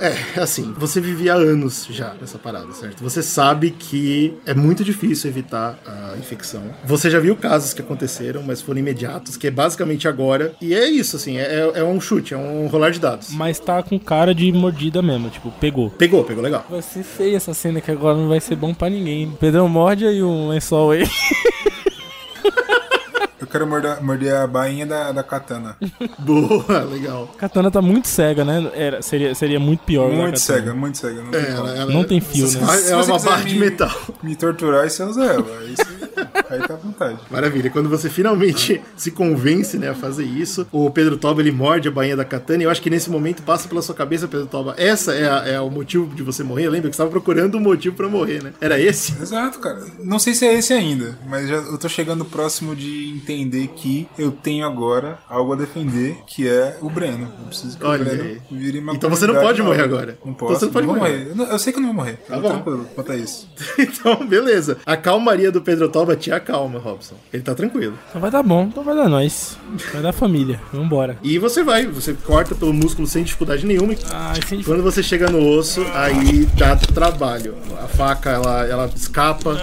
É, assim, você vivia anos já nessa parada, certo? Você sabe que é muito difícil evitar a infecção. Você já viu casos que aconteceram, mas foram imediatos, que é basicamente agora. E é isso, assim, é, é um chute, é um rolar de dados. Mas tá com cara de mordida mesmo, tipo, pegou. Pegou, pegou legal. Vai ser feia essa cena que agora não vai ser bom pra ninguém. Pedrão morde aí um lençol aí. Eu quero morder, morder a bainha da, da katana. Boa, legal. Katana tá muito cega, né? Era, seria, seria muito pior. Muito cega, muito cega. Não tem É, como. ela- ela- Não tem fio, né? Se É uma barra de me- metal. Me torturar e você usa ela. Aí, você- aí tá à vontade. Maravilha. Quando você finalmente se convence né, a fazer isso, o Pedro Toba ele morde a bainha da katana. E eu acho que nesse momento passa pela sua cabeça, Pedro Toba. Essa é, a- é o motivo de você morrer. Lembra que você estava procurando um motivo pra morrer, né? Era esse? Exato, cara. Não sei se é esse ainda, mas já, eu tô chegando próximo de entender que eu tenho agora algo a defender, que é o Breno. Eu preciso que Olha o Breno vire uma Então você não pode morrer agora. Não Então posso. você não pode vou morrer. Eu, não- eu sei que eu não vou morrer. Tá bom. quanto a isso. Então, beleza. A calmaria do Pedro Toba te Tenha calma, Robson. Ele tá tranquilo. Então vai dar bom, então vai dar nós. Vai dar família. Vambora. E você vai, você corta pelo músculo sem dificuldade nenhuma. Ai, sem Quando você chega no osso, aí dá trabalho. A faca, ela, ela escapa,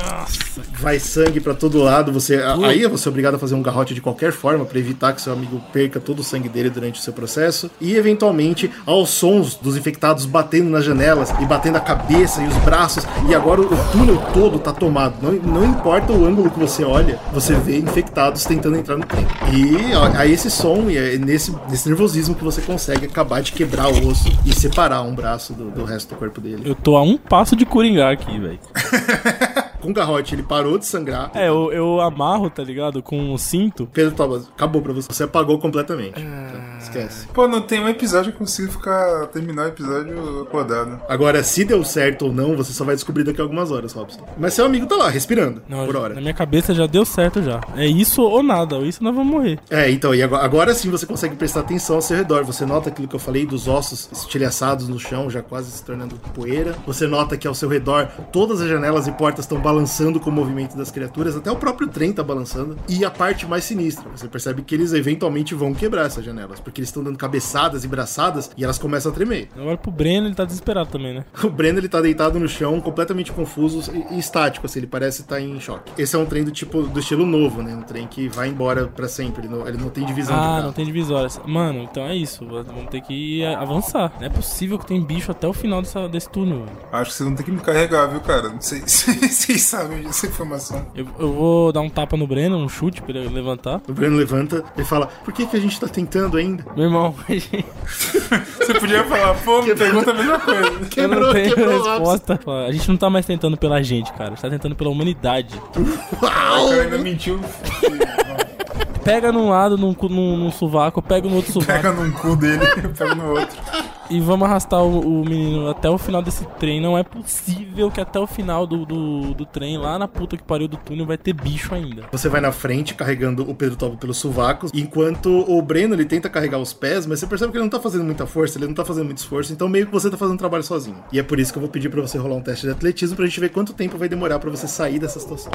vai sangue pra todo lado. Você, aí você é obrigado a fazer um garrote de qualquer forma pra evitar que seu amigo perca todo o sangue dele durante o seu processo. E eventualmente, aos sons dos infectados batendo nas janelas e batendo a cabeça e os braços. E agora o túnel todo tá tomado. Não, não importa o ângulo que você olha, você vê infectados tentando entrar no trem. E aí esse som, e é nesse, nesse nervosismo que você consegue acabar de quebrar o osso e separar um braço do, do resto do corpo dele. Eu tô a um passo de coringar aqui, velho. Com garrote, ele parou de sangrar. É, eu, eu amarro, tá ligado? Com o cinto. Pedro Thomas, acabou pra você. Você apagou completamente. Tá, esquece. Pô, não tem um episódio que eu consigo ficar. terminar o episódio acordado. Agora, se deu certo ou não, você só vai descobrir daqui a algumas horas, Robson. Mas seu amigo tá lá, respirando, Não, por hora. Na minha cabeça já deu certo já. É isso ou nada, ou isso nós vamos morrer. É, então, e agora, agora sim você consegue prestar atenção ao seu redor. Você nota aquilo que eu falei dos ossos estilhaçados no chão, já quase se tornando poeira. Você nota que ao seu redor todas as janelas e portas estão balançando com o movimento das criaturas, até o próprio trem tá balançando. E a parte mais sinistra, você percebe que eles eventualmente vão quebrar essas janelas, porque eles estão dando cabeçadas e braçadas e elas começam a tremer. Agora pro Breno, ele tá desesperado também, né? O Breno ele tá deitado no chão, completamente confuso e, e estático, assim, ele parece estar em choque. Esse é um trem do tipo do estilo novo, né? Um trem que vai embora pra sempre, ele não, ele não tem divisão Ah, não tem divisórias. Mano, então é isso. Vamos ter que avançar. Não é possível que tem bicho até o final dessa, desse túnel. velho. Acho que vocês vão ter que me carregar, viu, cara? Não sei se vocês sabem dessa informação. Eu, eu vou dar um tapa no Breno, um chute pra ele levantar. O Breno levanta e fala: Por que, que a gente tá tentando ainda? Meu irmão, Você podia falar, pô, me pergunta a mesma coisa. eu não Quebrou, tenho quebrou resposta. A gente não tá mais tentando pela gente, cara. A gente tá tentando pela humanidade. O cara ainda mentiu. Pega num lado, num, num, num sovaco, pega no outro sovaco. Pega num cu dele, pega no outro. E vamos arrastar o, o menino até o final desse trem. Não é possível que até o final do, do, do trem, lá na puta que pariu do túnel, vai ter bicho ainda. Você vai na frente carregando o Pedro Tobo pelos sovacos, enquanto o Breno ele tenta carregar os pés, mas você percebe que ele não tá fazendo muita força, ele não tá fazendo muito esforço, então meio que você tá fazendo trabalho sozinho. E é por isso que eu vou pedir pra você rolar um teste de atletismo pra gente ver quanto tempo vai demorar pra você sair dessa situação.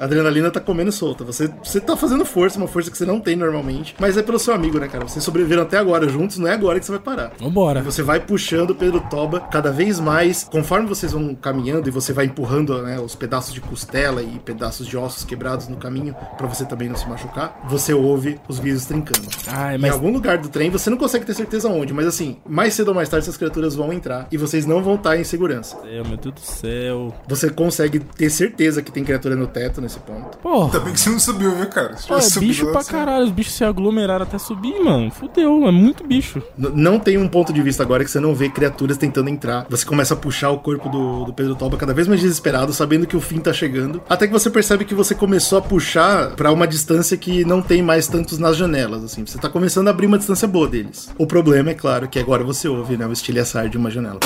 A adrenalina tá comendo solta. Você, você tá fazendo força, uma força que você não tem normalmente. Mas é pelo seu amigo, né, cara? Vocês sobreviveram até agora juntos, não é agora que você vai parar. Vambora. Você vai puxando o Pedro Toba cada vez mais, conforme vocês vão caminhando e você vai empurrando né, os pedaços de costela e pedaços de ossos quebrados no caminho pra você também não se machucar, você ouve os vidros trincando. Ai, Em mas algum lugar do trem, você não consegue ter certeza onde, mas assim, mais cedo ou mais tarde essas criaturas vão entrar e vocês não vão estar em segurança. Meu Deus do céu. Você consegue ter certeza que tem criatura no teto nesse ponto. Porra. Ainda bem que você não subiu, viu, cara? Tivesse é subido bicho pra você- caralho. Os bichos se aglomeraram até subir, mano. Fudeu, é muito bicho. N- não tem um ponto de vista agora que você não vê criaturas tentando entrar. Você começa a puxar o corpo do, do Pedro Toba cada vez mais desesperado, sabendo que o fim tá chegando. Até que você percebe que você começou a puxar pra uma distância que não tem mais tantos nas janelas, assim. Você tá começando a abrir uma distância boa deles. O problema é claro que agora você ouve, né, o estilhaçar de uma janela.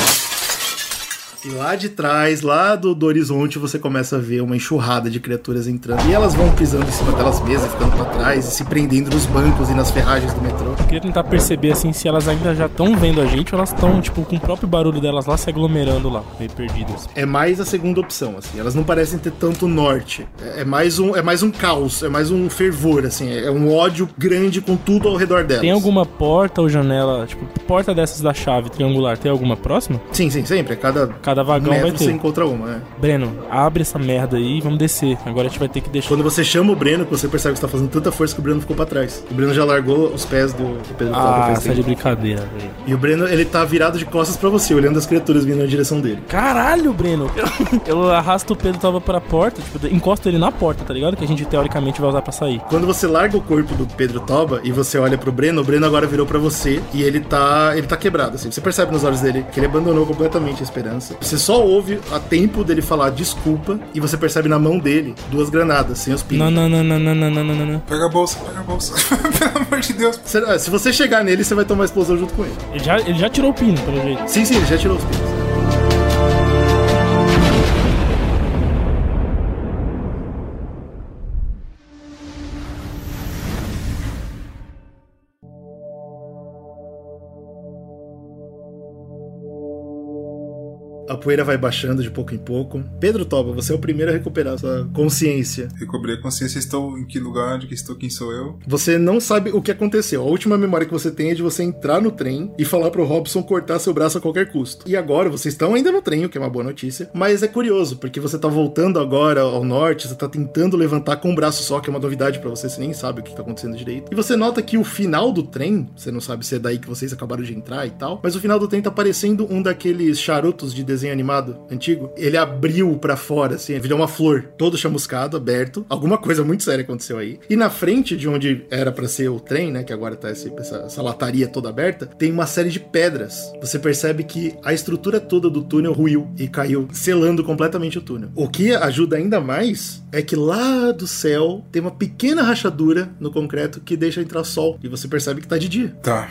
E lá de trás, lá do, do horizonte, você começa a ver uma enxurrada de criaturas entrando. E elas vão pisando em cima delas mesmas, ficando pra trás e se prendendo nos bancos e nas ferragens do metrô. Eu queria tentar perceber, assim, se elas ainda já estão vendo a gente ou elas estão, tipo, com o próprio barulho delas lá se aglomerando lá, meio perdidas. é mais a segunda opção, assim. Elas não parecem ter tanto norte. É é mais um, é mais um caos, é mais um fervor, assim. É um ódio grande com tudo ao redor delas. Tem alguma porta ou janela, tipo, porta dessas da chave triangular, tem alguma próxima? Sim, sim, sempre. A cada Cada vagão metro vai você ter. encontra uma, né? Breno, abre essa merda aí e vamos descer. Agora a gente vai ter que deixar. Quando você chama o Breno, que você percebe que você tá fazendo tanta força que o Breno ficou pra trás. O Breno já largou os pés do, do Pedro Ah, é de brincadeira, velho. E o Breno, ele tá virado de costas pra você, olhando as criaturas vindo na direção dele. Caralho, Breno! Eu, eu arrasto o Pedro tava pra porta, tipo, encosto ele na porta, tá ligado? Que a gente teoricamente vai usar pra sair. Quando você larga o corpo do Pedro Toba e você olha pro Breno, o Breno agora virou pra você e ele tá, ele tá quebrado, assim. Você percebe nos olhos dele que ele abandonou completamente a esperança. Você só ouve a tempo dele falar desculpa e você percebe na mão dele duas granadas sem os pinos. Não, não, não, não, não, não, não, não, não. Pega a bolsa, pega a bolsa. Pelo amor de Deus. Se, ah, se você chegar nele, você vai tomar explosão junto com ele. Ele já, ele já tirou o pino, pelo jeito. Sim, sim, ele já tirou os pinos. A poeira vai baixando de pouco em pouco. Pedro Toba, você é o primeiro a recuperar sua consciência. Recobrei a consciência, estou em que lugar, de que estou, quem sou eu. Você não sabe o que aconteceu. A última memória que você tem é de você entrar no trem e falar pro Robson cortar seu braço a qualquer custo. E agora vocês estão ainda no trem, o que é uma boa notícia. Mas é curioso, porque você tá voltando agora ao norte, você tá tentando levantar com um braço só, que é uma novidade pra você, você nem sabe o que tá acontecendo direito. E você nota que o final do trem, você não sabe se é daí que vocês acabaram de entrar e tal, mas o final do trem tá parecendo um daqueles charutos de desenho animado antigo. Ele abriu pra fora, assim, virou uma flor, todo chamuscado, aberto. Alguma coisa muito séria aconteceu aí. E na frente de onde era pra ser o trem, né, que agora tá essa, essa lataria toda aberta, tem uma série de pedras. Você percebe que a estrutura toda do túnel ruiu e caiu, selando completamente o túnel. O que ajuda ainda mais é que lá do céu tem uma pequena rachadura no concreto que deixa entrar sol. E você percebe que tá de dia. Tá.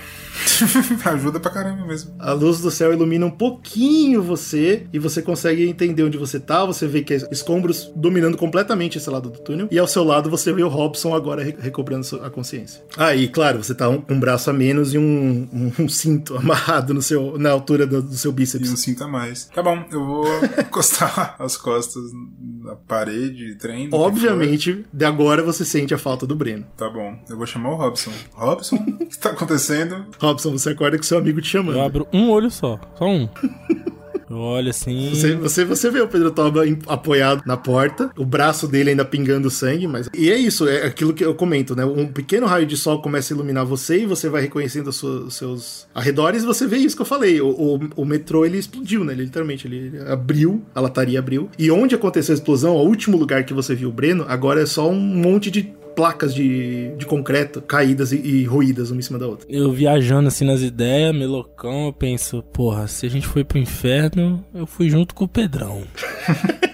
Ajuda pra caramba mesmo. A luz do céu ilumina um pouquinho você e você consegue entender onde você tá. Você vê que é escombros dominando completamente esse lado do túnel. E ao seu lado você vê o Robson agora re- recobrando sua- a consciência. Ah, e claro, você tá um, com um braço a menos e um, um- um cinto amarrado no seu, na altura do, do seu E bíceps. não sinta mais. Tá bom, eu vou encostar as costas na parede, trem. que Obviamente, de agora você sente a falta do Breno. Tá bom, eu vou chamar o Robson. Robson, o que tá acontecendo? Robson, você acorda com seu amigo te chamando. Eu abro um olho só, só um. Eu olho assim. Você, você, você vê o Pedro Toba apoiado na porta, o braço dele ainda pingando sangue, mas. E é isso, é aquilo que eu comento, né? Um pequeno raio de sol começa a iluminar você e você vai reconhecendo os seus, os seus arredores e você vê isso que eu falei. O, o, o metrô ele explodiu, né? Ele, literalmente, ele abriu, a lataria abriu. E onde aconteceu a explosão, o último lugar que você viu o Breno, agora é só um monte de placas de, de concreto caídas e, e ruídas uma em cima da outra. Eu viajando assim nas ideias, melocão, eu penso, porra, se a gente foi pro inferno, eu fui junto com o Pedrão.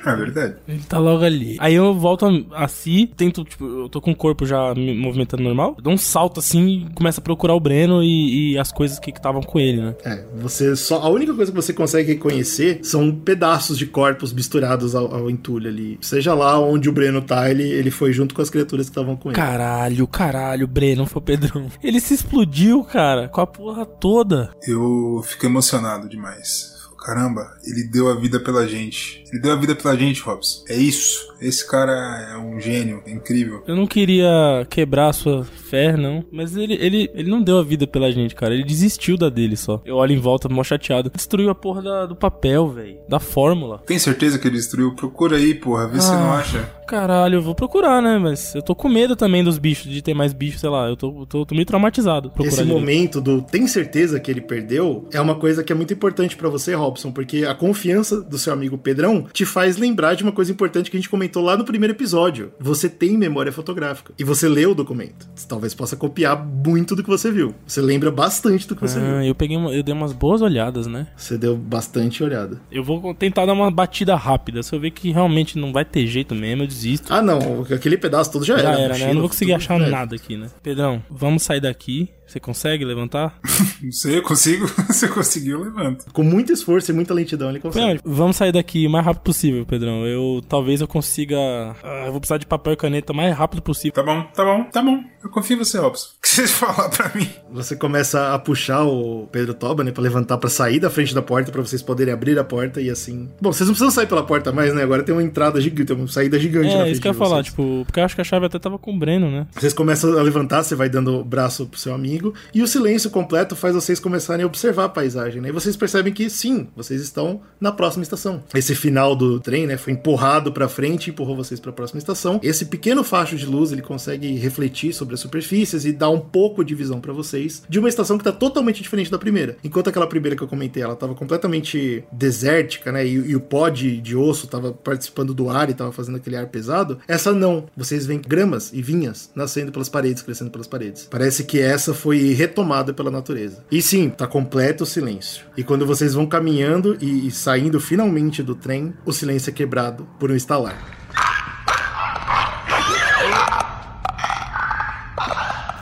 É verdade. Ele tá logo ali. Aí eu volto a, a si, tento, tipo, eu tô com o corpo já me movimentando normal. Dou um salto assim e começo a procurar o Breno e, e as coisas que estavam com ele, né? É, você só. A única coisa que você consegue reconhecer são pedaços de corpos misturados ao, ao entulho ali. Seja lá onde o Breno tá, ele, ele foi junto com as criaturas que estavam com ele. Caralho, caralho, Breno foi o Pedrão. Ele se explodiu, cara, com a porra toda. Eu fico emocionado demais. Caramba, ele deu a vida pela gente. Ele deu a vida pela gente, Robson. É isso. Esse cara é um gênio, é incrível. Eu não queria quebrar a sua fé, não. Mas ele, ele, ele não deu a vida pela gente, cara. Ele desistiu da dele só. Eu olho em volta, mó chateado. Destruiu a porra da- do papel, velho. Da fórmula. Tem certeza que ele destruiu? Procura aí, porra. Vê se Ah. não acha. Caralho, eu vou procurar, né? Mas eu tô com medo também dos bichos, de ter mais bichos, sei lá. Eu tô, tô, tô meio traumatizado. Esse direito. momento do tem certeza que ele perdeu é uma coisa que é muito importante pra você, Robson, porque a confiança do seu amigo Pedrão te faz lembrar de uma coisa importante que a gente comentou lá no primeiro episódio. Você tem memória fotográfica e você leu o documento. Você talvez possa copiar muito do que você viu. Você lembra bastante do que você viu. Ah, eu peguei uma, eu dei umas boas olhadas, né? Você deu bastante olhada. Eu vou tentar dar uma batida rápida. Se eu ver que realmente não vai ter jeito mesmo, eu desisto. Ah, não, aquele pedaço todo já, Já era. era, né? Eu não vou conseguir achar era. nada aqui, né? Pedrão, vamos sair daqui. Você consegue levantar? Não sei, eu consigo. Se eu conseguir, eu levanto. Com muito esforço e muita lentidão ele consegue. Vamos sair daqui o mais rápido possível, Pedrão. Eu talvez eu consiga. Ah, eu vou precisar de papel e caneta o mais rápido possível. Tá bom, tá bom, tá bom. Eu confio em você, Robson. O que você falar pra mim? Você começa a puxar o Pedro Toba, né, pra levantar pra sair da frente da porta pra vocês poderem abrir a porta e assim. Bom, vocês não precisam sair pela porta mais, né? Agora tem uma entrada gigante, tem uma saída gigante na É, frente isso que eu ia falar, tipo, porque eu acho que a chave até tava com o Breno, né? Vocês começam a levantar, você vai dando o braço pro seu amigo, e o silêncio completo faz vocês começarem a observar a paisagem, né? E vocês percebem que sim, vocês estão na próxima estação. Esse final do trem, né, foi empurrado pra frente e empurrou vocês pra próxima estação. Esse pequeno facho de luz, ele consegue refletir sobre as superfícies e dar um pouco de visão pra vocês de uma estação que tá totalmente diferente da primeira. Enquanto aquela primeira que eu comentei, ela tava completamente desértica, né, e, e o pó de, de osso tava participando do ar e tava fazendo aquele ar pesado, essa não. Vocês veem gramas e vinhas nascendo pelas paredes, crescendo pelas paredes. Parece que essa foi retomada pela natureza. E sim, tá completo o silêncio. E quando vocês vão caminhando e, e saindo finalmente do trem, o silêncio é quebrado por um estalar.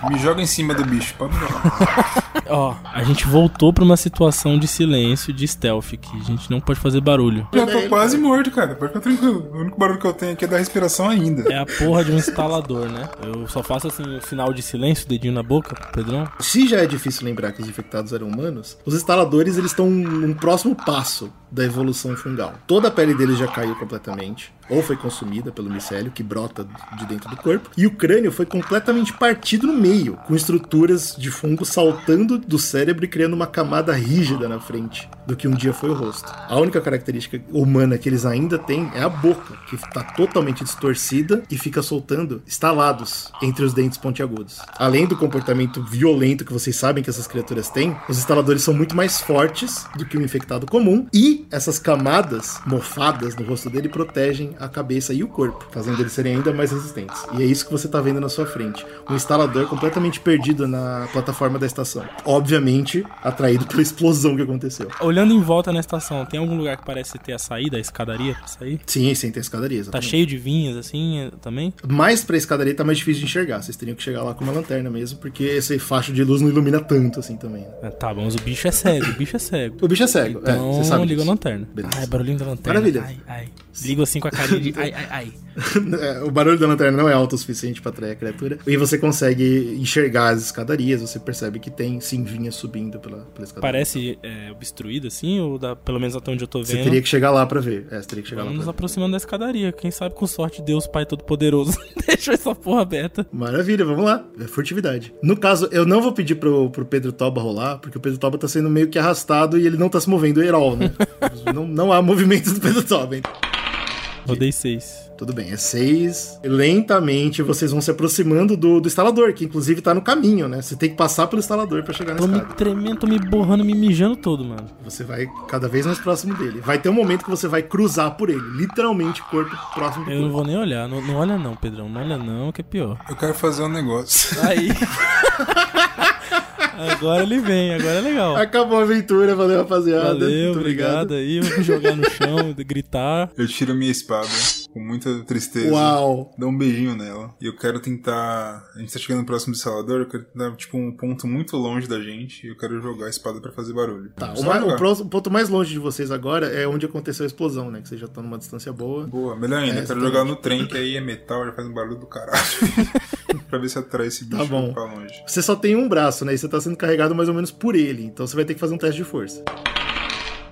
Me joga em cima do bicho, pode me jogar. Ó, a gente voltou pra uma situação de silêncio, de stealth, que a gente não pode fazer barulho. Já tô quase morto, cara. Pode ficar tranquilo. O único barulho que eu tenho aqui é da respiração ainda. É a porra de um instalador, né? Eu só faço assim o sinal de silêncio, dedinho na boca, Pedrão. Se já é difícil lembrar que os infectados eram humanos, os instaladores eles estão num próximo passo da evolução fungal. Toda a pele dele já caiu completamente, ou foi consumida pelo micélio que brota de dentro do corpo, e o crânio foi completamente partido no meio, com estruturas de fungo saltando do cérebro e criando uma camada rígida na frente do que um dia foi o rosto. A única característica humana que eles ainda têm é a boca, que está totalmente distorcida e fica soltando estalados entre os dentes pontiagudos. Além do comportamento violento que vocês sabem que essas criaturas têm, os instaladores são muito mais fortes do que o infectado comum e essas camadas mofadas no rosto dele protegem a cabeça e o corpo, fazendo eles serem ainda mais resistentes. E é isso que você está vendo na sua frente. Um instalador completamente perdido na plataforma da estação. Obviamente, atraído pela explosão que aconteceu. Olhando em volta na estação, tem algum lugar que parece ter a saída, a escadaria pra sair? Sim, sim, tem escadaria. Tá exatamente. cheio de vinhas, assim, também? Mais pra escadaria tá mais difícil de enxergar. Vocês teriam que chegar lá com uma lanterna mesmo, porque esse facho de luz não ilumina tanto assim também. né? Ah, Tá, bom, mas o bicho é cego, o bicho é cego. O bicho é cego, é, Então, você sabe. a disso. Lanterna. Beleza. Ai, barulhinho da lanterna. Maravilha. Ai, ai. Ligo assim com a carinha de ai, ai, ai. O barulho da lanterna não é alto o suficiente pra atrair a criatura. E você consegue enxergar as escadarias, você percebe que tem sim vinha subindo pela, pela escadaria. Parece é, obstruído assim, ou dá, pelo menos até onde eu tô Você vendo. teria que chegar lá pra ver. É, você teria que chegar Vamos nos lá ver. aproximando da escadaria. Quem sabe com sorte Deus Pai Todo-Poderoso deixou essa porra aberta. Maravilha, vamos lá. É furtividade. No caso, eu não vou pedir pro, pro Pedro Toba rolar, porque o Pedro Toba tá sendo meio que arrastado e ele não tá se movendo herói, né? não, não há movimento do Pedro Toba. hein? Rodei seis. Tudo bem, é seis. Lentamente vocês vão se aproximando do, do instalador, que inclusive tá no caminho, né? Você tem que passar pelo instalador pra chegar na Tô me escada. tremendo, tô me borrando, me mijando todo, mano. Você vai cada vez mais próximo dele. Vai ter um momento que você vai cruzar por ele, literalmente corpo próximo do Eu não corpo. vou nem olhar. Não, não olha não, Pedrão. Não olha não, que é pior. Eu quero fazer um negócio. Aí. agora ele vem, agora é legal. Acabou a aventura, valeu rapaziada. Valeu, Muito obrigado aí. Eu vou me jogar no chão, gritar. Eu tiro minha espada com muita tristeza. Uau! Dou um beijinho nela. E eu quero tentar. A gente tá chegando próximo do instalador. Eu quero dar, tipo, um ponto muito longe da gente. E eu quero jogar a espada pra fazer barulho. Tá, o, Só ma- o próximo- o ponto mais longe de vocês agora é onde aconteceu a explosão, né? Que vocês já estão numa distância boa. Boa, melhor ainda. É, eu quero jogar no trem, que aí é metal, já faz um barulho do caralho. pra ver se atrai esse bicho Tá bom. pra longe. Você só tem um braço, né? E você tá sendo carregado mais ou menos por ele. Então você vai ter que fazer um teste de força.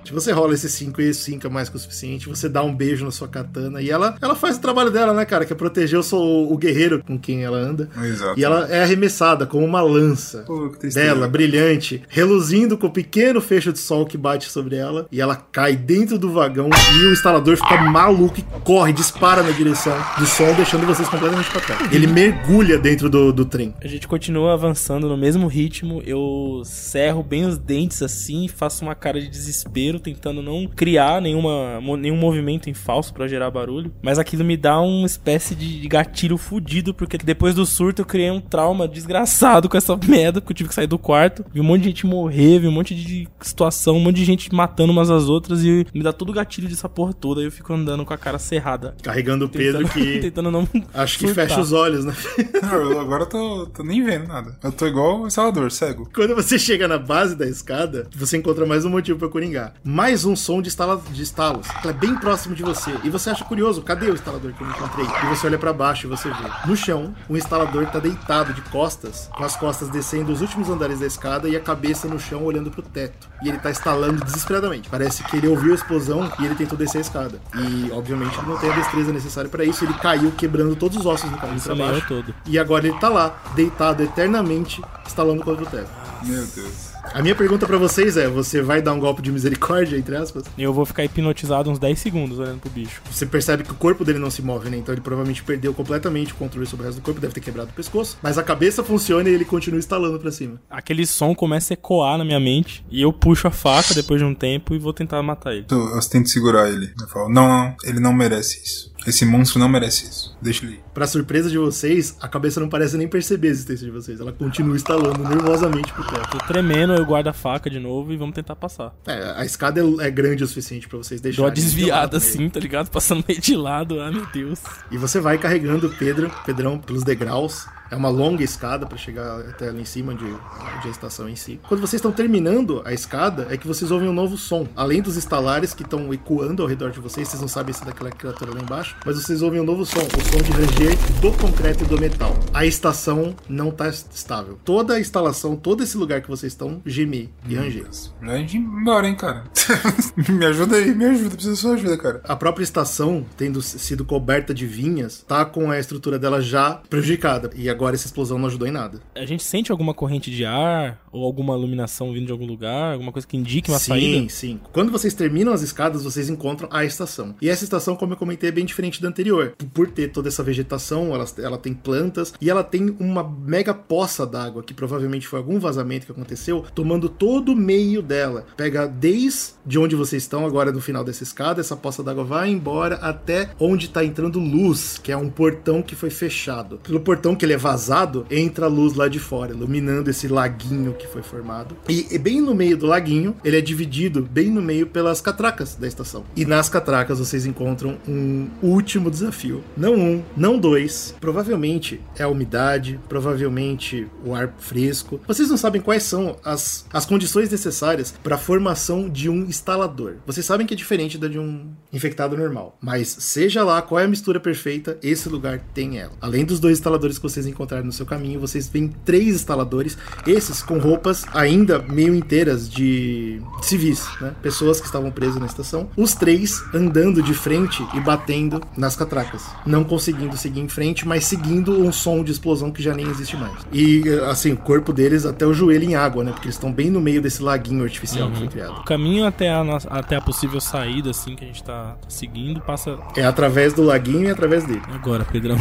Se você rola esse 5 e esse 5 é mais que o suficiente, você dá um beijo na sua katana e ela, ela faz o trabalho dela, né, cara? Que é proteger o, o guerreiro com quem ela anda. Exato. E ela é arremessada como uma lança. Pô. Dela, brilhante, reluzindo com o pequeno fecho de sol que bate sobre ela, e ela cai dentro do vagão e o instalador fica maluco e corre, dispara na direção do som, deixando vocês completamente pra trás. Ele mergulha dentro do, do trem. A gente continua avançando no mesmo ritmo. Eu cerro bem os dentes assim, faço uma cara de desespero, tentando não criar nenhuma, nenhum movimento em falso pra gerar barulho. Mas aquilo me dá uma espécie de gatilho fudido, porque depois do surto eu criei um trauma desgraçado com essa merda, porque eu tive que sair do quarto. Vi um monte de gente morrer, vi um monte de situação, um monte de gente matando umas às outras e me dá todo o gatilho dessa porra toda. Aí eu fico andando com a cara cerrada. Carregando o Pedro que. tentando não. Acho que surtar. fecha os olhos, né? Não, agora eu tô, tô nem vendo nada. Eu tô igual o instalador, cego. Quando você chega na base da escada, você encontra mais um motivo pra coringar. Mais um som de, estala, de estalos. Ela é bem próximo de você. E você acha curioso, cadê o instalador que eu encontrei? E você olha pra baixo e você vê. No chão, o instalador tá deitado de costas, com as costas descendo os últimos andares da escada e a cabeça no chão olhando pro teto. E ele tá estalando desesperadamente. Parece que ele ouviu a explosão e ele tentou descer a escada. E, obviamente, ele não tem a destreza necessária pra isso. Ele caiu quebrando todos os ossos do caminho pra baixo. todo. E agora ele tá lá, deitado eternamente, estalando contra o teto. Meu Deus. A minha pergunta pra vocês é: você vai dar um golpe de misericórdia, entre aspas? E eu vou ficar hipnotizado uns 10 segundos olhando pro bicho. Você percebe que o corpo dele não se move, né? Então ele provavelmente perdeu completamente o controle sobre o resto do corpo, deve ter quebrado o pescoço. Mas a cabeça funciona e ele continua estalando pra cima. Aquele som começa a ecoar na minha mente e eu puxo a faca depois de um tempo e vou tentar matar ele. Eu, eu tento segurar ele. Eu falo, não, não, ele não merece isso. Esse monstro não merece isso. Deixa ele ir. Pra surpresa de vocês, a cabeça não parece nem perceber a existência de vocês. Ela continua estalando nervosamente pro teto. Tô tremendo, eu guardo a faca de novo e vamos tentar passar. É, a escada é é grande o suficiente pra vocês deixarem. uma desviada assim, tá ligado? Passando meio de lado, ah meu Deus. E você vai carregando o Pedro, Pedrão, pelos degraus. É uma longa escada para chegar até lá em cima onde, onde é a estação em si. Quando vocês estão terminando a escada, é que vocês ouvem um novo som. Além dos estalares que estão ecoando ao redor de vocês, vocês não sabem se é daquela criatura lá embaixo, mas vocês ouvem um novo som, o som de ranger do concreto e do metal. A estação não tá estável. Toda a instalação, todo esse lugar que vocês estão, geme e ranger. A gente embora, hein, cara. me ajuda aí, me ajuda. Preciso da sua ajuda, cara. A própria estação, tendo sido coberta de vinhas, tá com a estrutura dela já prejudicada. E agora essa explosão não ajudou em nada. A gente sente alguma corrente de ar ou alguma iluminação vindo de algum lugar, alguma coisa que indique uma sim, saída? sim. Quando vocês terminam as escadas, vocês encontram a estação. E essa estação, como eu comentei, é bem diferente da anterior. Por ter toda essa vegetação, ela, ela tem plantas e ela tem uma mega poça d'água, que provavelmente foi algum vazamento que aconteceu, tomando todo o meio dela. Pega desde onde vocês estão, agora no final dessa escada, essa poça d'água vai embora até onde tá entrando luz, que é um portão que foi fechado. Pelo portão que ele é vazado, entra a luz lá de fora, iluminando esse laguinho que foi formado. E, e bem no meio do laguinho, ele é dividido bem no meio pelas catracas da estação. E nas catracas vocês encontram um último desafio. Não um, não dois. Provavelmente é a umidade, provavelmente o ar fresco. Vocês não sabem quais são as, as condições necessárias para a formação de um instalador. Vocês sabem que é diferente da de um infectado normal. Mas seja lá qual é a mistura perfeita, esse lugar tem ela. Além dos dois instaladores que vocês encontraram no seu caminho, vocês veem três instaladores, esses com roupas ainda meio inteiras de civis, né? Pessoas que estavam presas na estação. Os três andando de frente e batendo nas catracas. Não conseguindo seguir em frente, mas seguindo um som de explosão que já nem existe mais. E, assim, o corpo deles até o joelho em água, né? Porque eles estão bem no meio desse laguinho artificial que foi criado. O caminho até a, nossa- até a possível saída, assim, que a gente tá, seguindo, passa É através do laguinho e através dele. agora, Pedrão.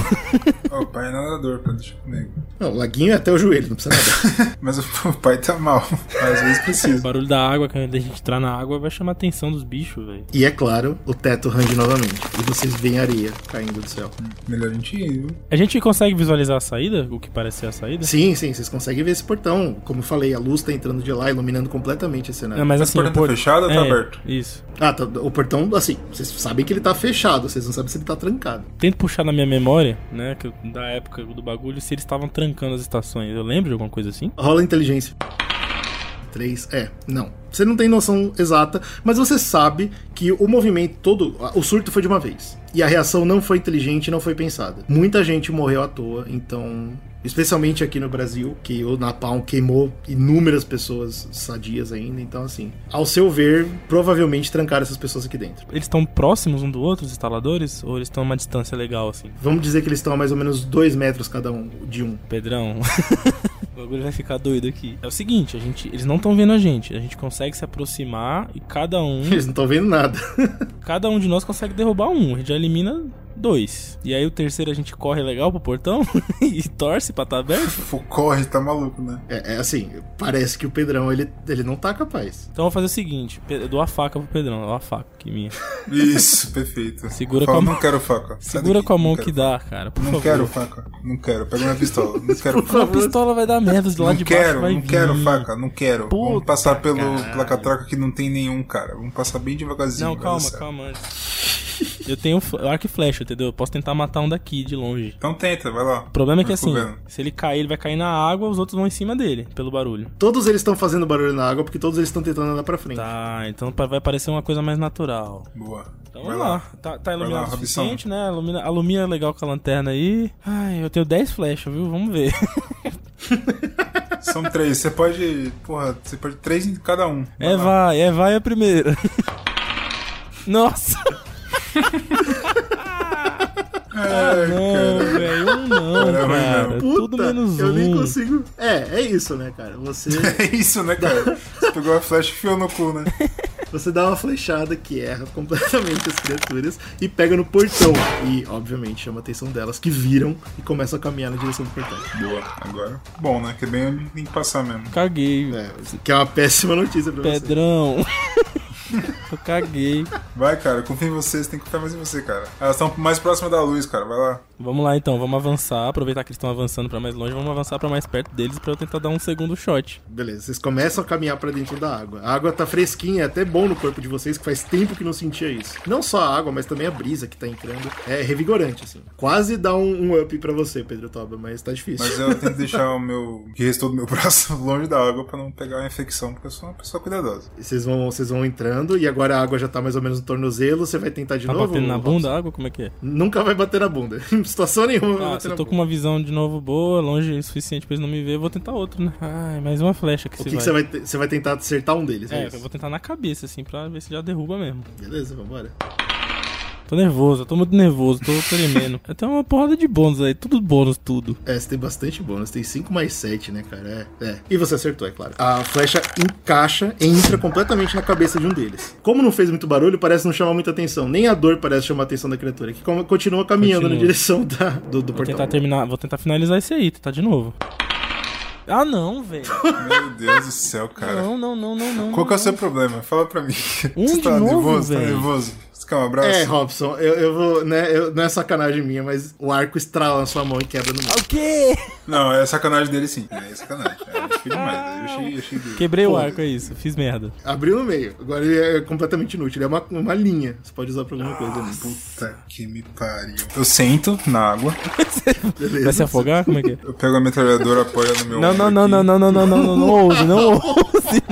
Ó, o pai é nadador, pô, deixa comigo. Não, o laguinho é até o joelho, não precisa nada. Mas o, o pai tá mal. Às vezes o precisa. barulho da água, quando a gente entrar na água, vai chamar a atenção dos bichos, velho. e é claro, o teto range novamente. E vocês veem areia caindo do céu. Melhor a gente ir, viu? A gente consegue visualizar a saída? O que parece ser a saída? Sim, sim, vocês conseguem ver esse portão. Como eu falei, a luz tá entrando de lá, iluminando completamente esse cenário. Não, mas assim, o portão tá fechado ou tá é, aberto? Isso. Ah, tá, o portão, assim, vocês sabem que ele tá fechado, vocês não sabem se ele tá trancado. Tento puxar na minha memória, né, que eu- da época do bagulho, se eles estavam trancando as estações. Eu lembro de alguma coisa assim? Rola inteligência. 3, é, não. Você não tem noção exata, mas você sabe que o movimento todo, o surto foi de uma vez. E a reação não foi inteligente, não foi pensada. Muita gente morreu à toa, então, especialmente aqui no Brasil, que o Napalm queimou inúmeras pessoas sadias ainda, então assim, ao seu ver, provavelmente trancaram essas pessoas aqui dentro. Eles estão próximos um do outro, os instaladores? Ou eles estão a uma distância legal, assim? Vamos dizer que eles estão a mais ou menos 2 metros cada um de um. Pedrão, o bagulho vai ficar doido aqui. É o seguinte, a gente, eles não estão vendo a gente. A gente consegue se aproximar e cada um, Eles não estão vendo nada. cada um de nós consegue derrubar um. A gente já elimina dois. E aí o terceiro a gente corre legal pro portão e torce pra tá aberto. Corre, tá maluco, né? É, é assim, parece que o Pedrão, ele, ele não tá capaz. Então eu vou fazer o seguinte, eu dou a faca pro Pedrão, eu dou a faca aqui minha. Isso, perfeito. Segura Fala, com a mão- Não quero faca. Sai Segura daqui, com a mão não que quero dá, cara, por Não favor. quero faca. Não quero. Pega minha pistola. Não quero Por faca. Uma pistola vai dar merda de lá Não de baixo quero, vai não vir. quero faca, não quero. Vamos Puta passar pelo caralho. pela catraca que não tem nenhum, cara. Vamos passar bem devagarzinho. Não, calma, calma. Eu tenho arco e flecha, entendeu? Eu posso tentar matar um daqui, de longe. Então tenta, vai lá. O problema é que assim, vendo. se ele cair, ele vai cair na água, os outros vão em cima dele, pelo barulho. Todos eles estão fazendo barulho na água porque todos eles estão tentando andar pra frente. Tá, então vai parecer uma coisa mais natural. Boa. Então vai vamos lá. Tá, tá iluminado lá, o suficiente, né? Alumina, alumina legal com a lanterna aí. Ai, eu tenho 10 flechas, viu? Vamos ver. São três. Você pode. Porra, você pode três em cada um. Vai É lá. vai, é vai a primeira. Nossa! É, Não, velho, um não, Cara, ruim cara. não. Tudo menos eu um. nem consigo. É, é isso, né, cara? Você, É isso, né, cara? Você pegou a flecha e enfiou no cu, né? você dá uma flechada que erra completamente as criaturas e pega no portão. E, obviamente, chama a atenção delas que viram e começam a caminhar na direção do portão. Boa. Agora. Bom, né? Que é bem onde tem que passar mesmo. Caguei, É, que é uma péssima notícia pra você. Pedrão. eu caguei. Vai, cara, confia em você, você tem que confiar mais em você, cara. Elas estão mais próximas da luz, cara. Vai lá. Vamos lá então, vamos avançar, aproveitar que eles estão avançando pra mais longe, vamos avançar pra mais perto deles pra eu tentar dar um segundo shot. Beleza, vocês começam a caminhar pra dentro da água. A água tá fresquinha, é até bom no corpo de vocês, que faz tempo que não sentia isso. Não só a água, mas também a brisa que tá entrando. É revigorante, assim. Quase dá um, um up pra você, Pedro Toba, mas tá difícil. Mas eu tento deixar o meu. que restou do meu braço longe da água pra não pegar uma infecção, porque eu sou uma pessoa cuidadosa. E Vocês vão, vocês vão entrando e agora a água já tá mais ou menos no tornozelo. Você vai tentar de Tá novo? batendo na bunda a água? Como é que é? Nunca vai bater na bunda. Situação nenhuma vai Ah, se eu tô com uma visão de novo boa, longe o suficiente pra eles não me ver, eu vou tentar outro, né? Ai, mais uma flecha que O se que, que vai. você vai te- Você vai tentar acertar um deles, é, É, eu vou tentar na cabeça, assim, pra ver se já derruba mesmo. Beleza, vambora. Tô nervoso, eu tô muito nervoso, tô tremendo. Tem uma porrada de bônus aí, tudo bônus, tudo. É, você tem bastante bônus. Tem 5 mais 7, né, cara? É, é. E você acertou, é claro. A flecha encaixa e entra completamente na cabeça de um deles. Como não fez muito barulho, parece não chamar muita atenção. Nem a dor parece chamar a atenção da criatura, que continua caminhando Continua. na direção da, do, do Vou portão. tentar terminar, vou tentar finalizar esse aí, tentar de novo. Ah, não, velho. Meu Deus do céu, cara. Não, não, não, não, não. Qual que é o seu problema? Fala pra mim. Um Você de tá novo, nervoso? Tá velho? nervoso? Você quer um abraço? É, Robson, eu, eu vou. Né, eu- não é sacanagem minha, mas o arco estrala na sua mão e quebra no meio. O quê? Não, é sacanagem dele sim. É sacanagem. É, eu achei demais. Eu achei, eu achei. Quebrei o Pô. arco, é isso. Fiz merda. Abriu no meio. Agora ele é completamente inútil. Ele é uma, uma linha. Você pode usar pra alguma coisa ali. Puta que me pariu. Eu sento na água, Beleza. Vai se afogar? Como é que é? eu pego a metralhadora, apoio no meu Não, não, não, aqui. não, não, não, não, não, não, não ouse, não ouse,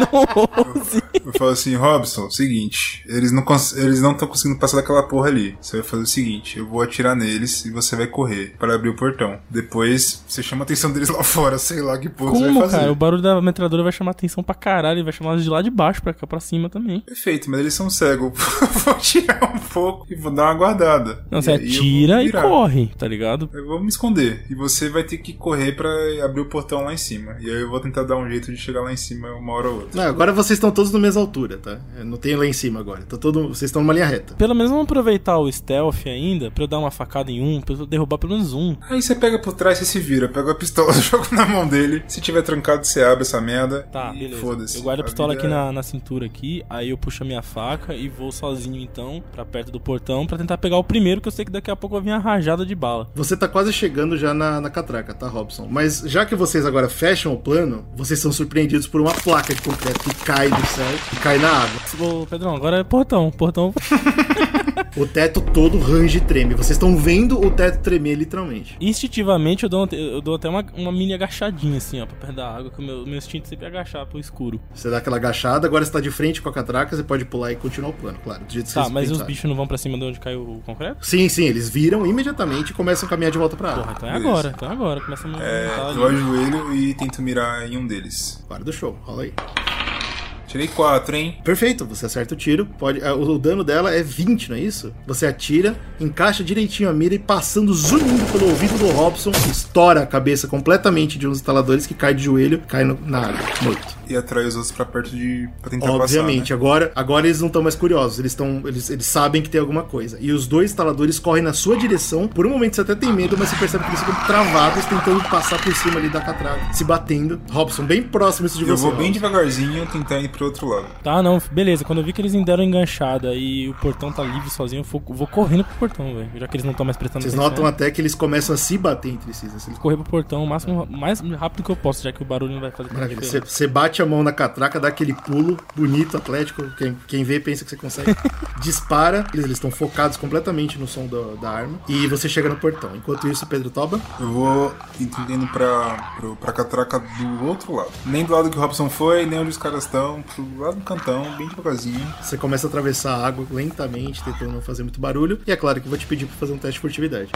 Eu falo assim, Robson, seguinte, eles não eles não estão conseguindo passar daquela porra ali. Você vai fazer o seguinte, eu vou atirar neles e você vai correr para abrir o portão. Depois você chama a atenção deles lá fora, sei lá que porra você vai Como, fazer. cara? O barulho da metralhadora vai chamar atenção pra caralho e vai chamar eles de lá de baixo pra cá pra cima também. Perfeito, mas eles são cegos. vou tirar um pouco e vou dar uma guardada. Não, E você eu vou atira e corre, tá ligado? Eu vou me esconder. E você vai ter que correr pra abrir o portão lá em cima. E aí eu vou tentar dar um jeito de chegar lá em cima uma hora ou outra. Não, agora vocês estão todos na mesma altura, tá? Não tem lá em cima agora. Tá todo, vocês estão numa linha reta. Pelo menos vamos aproveitar o stealth ainda pra eu dar uma facada em um, pra eu derrubar pelo menos um. Aí você pega por trás, você se vira, pega a pistola, joga na mão dele. Se tiver trancado, você abre essa merda. Tá, e beleza. Foda-se. Eu guardo a pistola vida aqui é- na, na cintura aqui, aí eu puxo a minha faca e vou sozinho então pra perto do portão pra tentar pegar o primeiro, que eu sei que daqui a pouco vai vir a rajada de bala. Você tá quase chegando já na, na catraca, tá, Robson? Mas já que vocês agora fecham o plano, vocês são surpreendidos por uma placa de concreto que cai do céu e cai na água. Ô, Pedrão, agora é portão. Portão. O teto todo range e treme. Vocês estão vendo o teto tremer literalmente. Instintivamente eu dou, eu dou até uma, uma mini agachadinha assim, ó, pra perto da água, que o meu, meu instinto sempre é agachar pro escuro. Você dá aquela agachada, agora você tá de frente com a catraca, você pode pular e continuar o plano, claro. Do jeito que Tá, mas os bichos não vão pra cima de onde caiu o concreto? Sim, sim, eles viram imediatamente e começam a caminhar de volta pra água. Porra, então é Beleza. agora, então é agora. Começa a me É, eu ajoelho e tento mirar em um deles. Para do show, rola aí. Tirei quatro, hein? Perfeito, você acerta o tiro. Pode, ah, o, dano dela é 20, não é isso? Você atira, encaixa direitinho a mira e passando zunindo pelo ouvido do Robson, estoura a cabeça completamente de um dos instaladores que cai de joelho, cai no- na água, morto. E atrai os outros pra perto de. pra tentar Obviamente, passar. Né? agora, agora eles não estão mais curiosos, eles, estão, eles, eles sabem que tem alguma coisa. E os dois instaladores correm na sua direção. Por um momento você até tem medo, mas você percebe que eles ficam travados, tentando passar por cima ali da catraca, se batendo. Robson, bem próximo isso de Eu você. vou bem Robson. devagarzinho tentar ir pro outro lado. Tá, não, beleza. Quando eu vi que eles me deram enganchada e o portão tá livre sozinho, eu vou, vou correndo pro portão, velho. Já que eles não estão mais prestando Vocês atenção. notam até que eles começam a se bater entre si. né? Eles Correr pro portão o máximo, mais rápido que eu posso, já que o barulho não vai fazer Maravilha. Você, bate a mão na catraca, dá aquele pulo bonito, atlético. Quem, quem vê pensa que você consegue. Dispara. Eles estão focados completamente no som do- da arma. E você chega no portão. Enquanto isso, Pedro Toba. Eu vou indo pra, pro, pra catraca do outro lado. Nem do lado que o Robson foi, nem onde os caras estão. Lado do cantão, bem devagarzinho. Você começa a atravessar a água lentamente, tentando não fazer muito barulho. E é claro que eu vou te pedir pra fazer um teste de furtividade.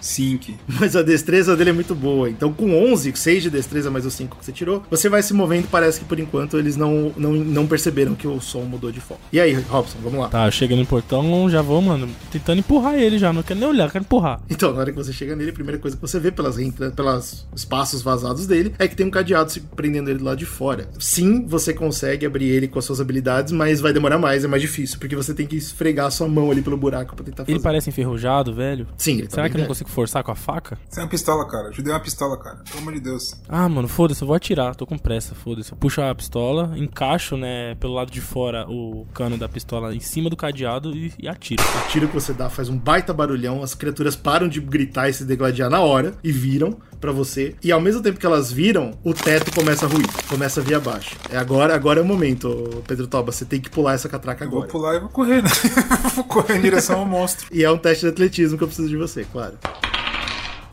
Sink. Mas a destreza dele é muito boa. Então, com 11, 6 de destreza mais os 5 que você tirou, você vai se movendo. Parece que por enquanto eles não, não, não perceberam que o som mudou de foco. E aí, Robson, vamos lá. Tá, eu chego no portão, já vou, mano, tentando empurrar ele já. Não quero nem olhar, quero empurrar. Então, na hora que você chega nele, a primeira coisa que você vê pelas, pelas espaços vazados dele é que tem um cadeado se prendendo ele do lado de fora. Sim, você consegue abrir ele com as suas habilidades, mas vai demorar mais, é mais difícil, porque você tem que esfregar a sua mão ali pelo buraco pra tentar fazer. Ele parece enferrujado, velho. Sim, ele tá Será bem que eu não consigo forçar com a faca? Você é uma pistola, cara. Eu te dei uma pistola, cara. Pelo amor de Deus. Ah, mano, foda-se, eu vou atirar. Tô com pressa, foda-se. Eu puxo a pistola, encaixo, né, pelo lado de fora o cano da pistola em cima do cadeado e, e atiro. O tiro que você dá faz um baita barulhão, as criaturas param de gritar e se degladiar na hora e viram pra você. E ao mesmo tempo que elas viram, o teto começa a ruir, começa a vir abaixo. É agora, agora é o momento, Pedro Toba. Você tem que pular essa catraca Eu vou agora. pular e vou correr, né? vou correr em direção ao monstro. E é um teste de atletismo que eu preciso de você, claro.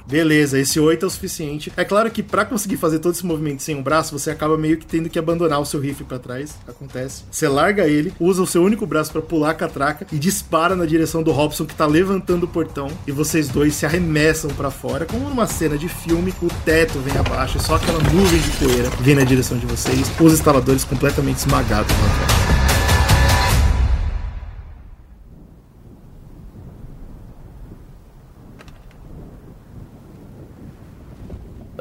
Beleza, esse 8 é o suficiente. É claro que pra conseguir fazer todo esse movimento sem um braço, você acaba meio que tendo que abandonar o seu rifle pra trás. Acontece. Você larga ele, usa o seu único braço pra pular a catraca e dispara na direção do Robson que tá levantando o portão. E vocês dois se arremessam pra fora, como numa cena de filme. O teto vem abaixo, e só aquela nuvem de poeira vem na direção de vocês. Os instaladores completamente esmagados lá fora.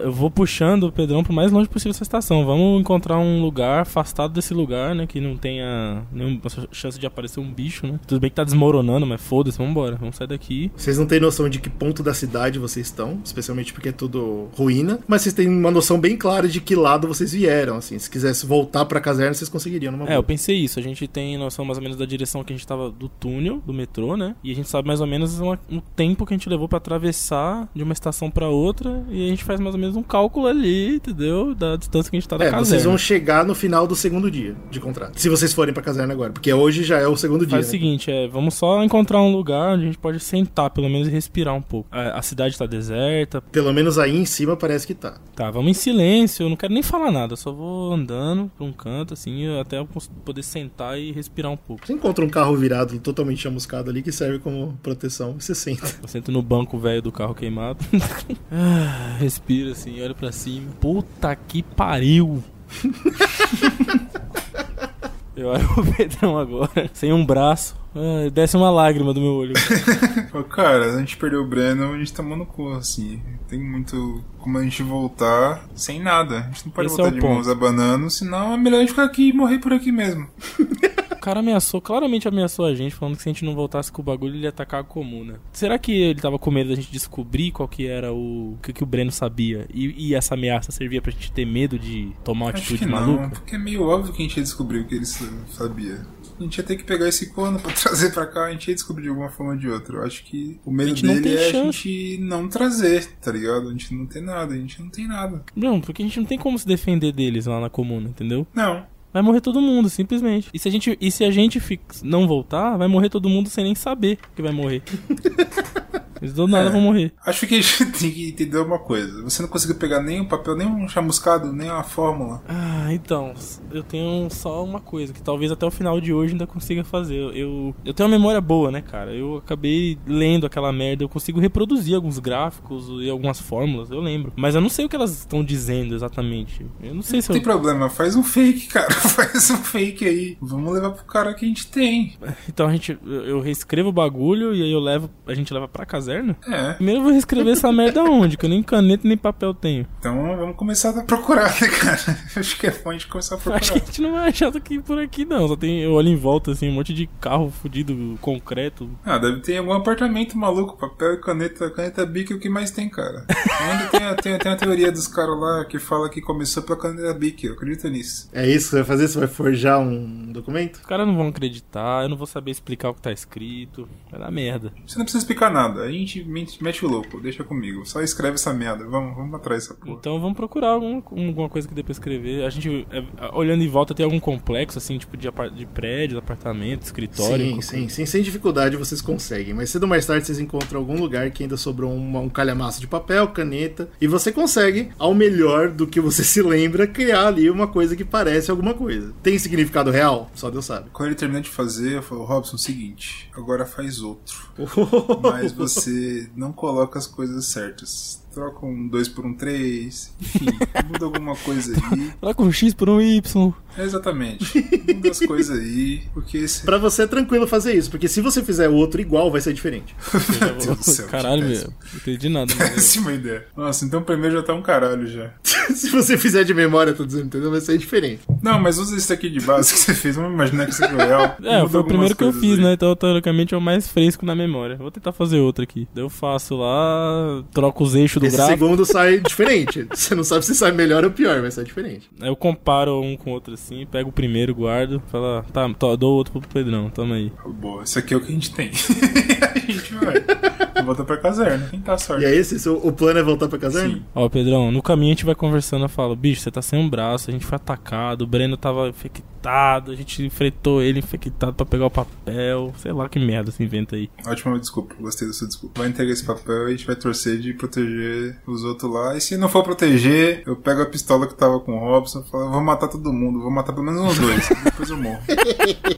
Eu vou puxando o Pedrão pro mais longe possível dessa estação. Vamos encontrar um lugar afastado desse lugar, né? Que não tenha nenhuma chance de aparecer um bicho, né? Tudo bem que tá desmoronando, mas foda-se, vambora. Vamos sair daqui. Vocês não têm noção de que ponto da cidade vocês estão, especialmente porque é tudo ruína, mas vocês têm uma noção bem clara de que lado vocês vieram, assim. Se quisesse voltar pra caserna, vocês conseguiriam numa É, eu pensei isso. A gente tem noção mais ou menos da direção que a gente tava do túnel, do metrô, né? E a gente sabe mais ou menos uma- um tempo que a gente levou pra atravessar de uma estação pra outra. E a gente faz mais ou menos um cálculo ali, entendeu? Da distância que a gente tá da É, caserna. vocês vão chegar no final do segundo dia de contrato. Se vocês forem pra caserna agora, porque hoje já é o segundo dia. Faz o né? seguinte, é, vamos só encontrar um lugar onde a gente pode sentar, pelo menos, e respirar um pouco. A, a cidade tá deserta. Pelo menos aí em cima parece que tá. Tá, vamos em silêncio. Eu não quero nem falar nada. Eu só vou andando pra um canto, assim, até eu poder sentar e respirar um pouco. Você encontra um carro virado totalmente chamuscado ali que serve como proteção você senta. Eu sento no banco velho do carro queimado. Ah, Respiro assim, olho pra cima. Puta que pariu! Eu olho o Pedrão agora, sem um braço. Ah, desce uma lágrima do meu olho. Pô, cara, a gente perdeu o Breno, a gente tá no cu, assim. Tem muito como a gente voltar sem nada. A gente não pode Esse voltar é de ponto. mãos abanando, senão é melhor a gente ficar aqui e morrer por aqui mesmo. O cara ameaçou, claramente ameaçou a gente, falando que se a gente não voltasse com o bagulho, ele ia atacar a comuna. Será que ele tava com medo da gente descobrir qual que era o. o que, que o Breno sabia? E, e essa ameaça servia pra gente ter medo de tomar uma Acho atitude que não, maluca? porque é meio óbvio que a gente ia descobrir o que ele sa- sabia. A gente ia ter que pegar esse corno pra trazer pra cá, a gente ia descobrir de alguma forma ou de outra. Eu acho que o medo A dele é a chance. gente não trazer, tá ligado? A gente não tem nada, a gente não tem nada. Não, porque a gente não tem como se defender deles lá na comuna, entendeu? Não. Vai morrer todo mundo, simplesmente. E se a gente, e se a gente não voltar, vai morrer todo mundo sem nem saber que vai morrer. Eles do nada É. vão morrer. Acho que a gente tem que entender uma coisa. Você não conseguiu pegar nem um papel, nem um chamuscado, nem uma fórmula. Ah, então, eu tenho só uma coisa que talvez até o final de hoje ainda consiga fazer. Eu, eu, tenho uma memória boa, né, cara? Eu acabei lendo aquela merda, eu consigo reproduzir alguns gráficos e algumas fórmulas, eu lembro. Mas eu não sei o que elas estão dizendo exatamente. Eu não sei se Não tem eu. problema, faz um fake, cara. Faz um fake aí. Vamos levar pro cara que a gente tem. Então a gente. Eu reescrevo o bagulho e aí eu levo. A gente leva pra caserna? É. Primeiro eu vou reescrever essa merda onde? Que eu nem caneta nem papel tenho. Então vamos começar a procurar, né, cara? Acho que é bom a gente começar a Acho que a procurar. gente não vai achar daqui por aqui, não. Só tem. Eu olho em volta, assim, um monte de carro fudido, concreto. Ah, deve ter algum apartamento maluco, papel e caneta, caneta bic é o que mais tem, cara. Ainda tem, a- tem, tem a teoria dos caras lá que fala que começou pela caneta bic, eu acredito nisso. É isso que você vai fazer? Você vai forjar um documento? Os caras não vão acreditar, eu não vou saber explicar o que tá escrito. Vai dar merda. Você não precisa explicar nada, a gente mete, o louco, deixa comigo. Só escreve essa merda, vamos, vamos atrás dessa porra. Então vamos procurar algum, alguma coisa que dê pra escrever. A gente, é, olhando em volta, tem algum complexo, assim, tipo de, de prédios, apartamento, escritório. sim, sim, sim. Sem dificuldade vocês conseguem. Mas cedo ou mais tarde vocês encontram algum lugar que ainda sobrou uma- um calhamaço de papel, caneta. E você consegue, ao melhor do que você se lembra, criar ali uma coisa que parece alguma coisa. Tem significado real? Só Deus sabe. Quando ele terminou de fazer, eu falei, Robson, seguinte, agora faz outro. Mas você não coloca as coisas certas. Troca um 2 por um 3, enfim, muda alguma coisa aí. Troca um X por um Y. Exatamente. Muda as coisas aí, porque esse. Pra você é tranquilo fazer isso, porque se você fizer o outro igual, vai ser diferente. Meu Deus do céu, Caralho, meu. Não entendi nada. Mas... Péssima ideia. Nossa, então o primeiro já tá um caralho já. Se você fizer de memória, tô dizendo, entendeu? Vai sair diferente. Não, mas usa esse aqui de base que você fez. Vamos imaginar que isso é real. É, foi o primeiro que eu fiz, aí. né? Então, teoricamente, é o mais fresco na memória. Vou tentar fazer outro aqui. Daí Eu faço lá, troco os eixos do Esse gráfico. segundo sai diferente. Você não sabe se sai melhor ou pior, vai sair diferente. Eu comparo um com o outro assim, pego o primeiro, guardo, fala, tá, to- dou outro pro Pedrão, toma aí. Boa, isso aqui é o que a gente tem. a gente vai. Volta pra caserna. Quem tá sorte? E é esse? Seu- O plano é voltar pra caserna? Sim. Ó, Pedrão, no caminho a gente vai conversando, eu falo, bicho, você tá sem um braço, a gente foi atacado, o Breno tava infectado, a gente enfrentou ele infectado pra pegar o papel, sei lá que merda se inventa aí. Ótima desculpa, gostei da sua desculpa. Vai entregar esse papel e a gente vai torcer de proteger os outros lá. E se não for proteger, eu pego a pistola que tava com o Robson e falo, vou matar todo mundo, vou matar pelo menos uns dois. depois eu morro.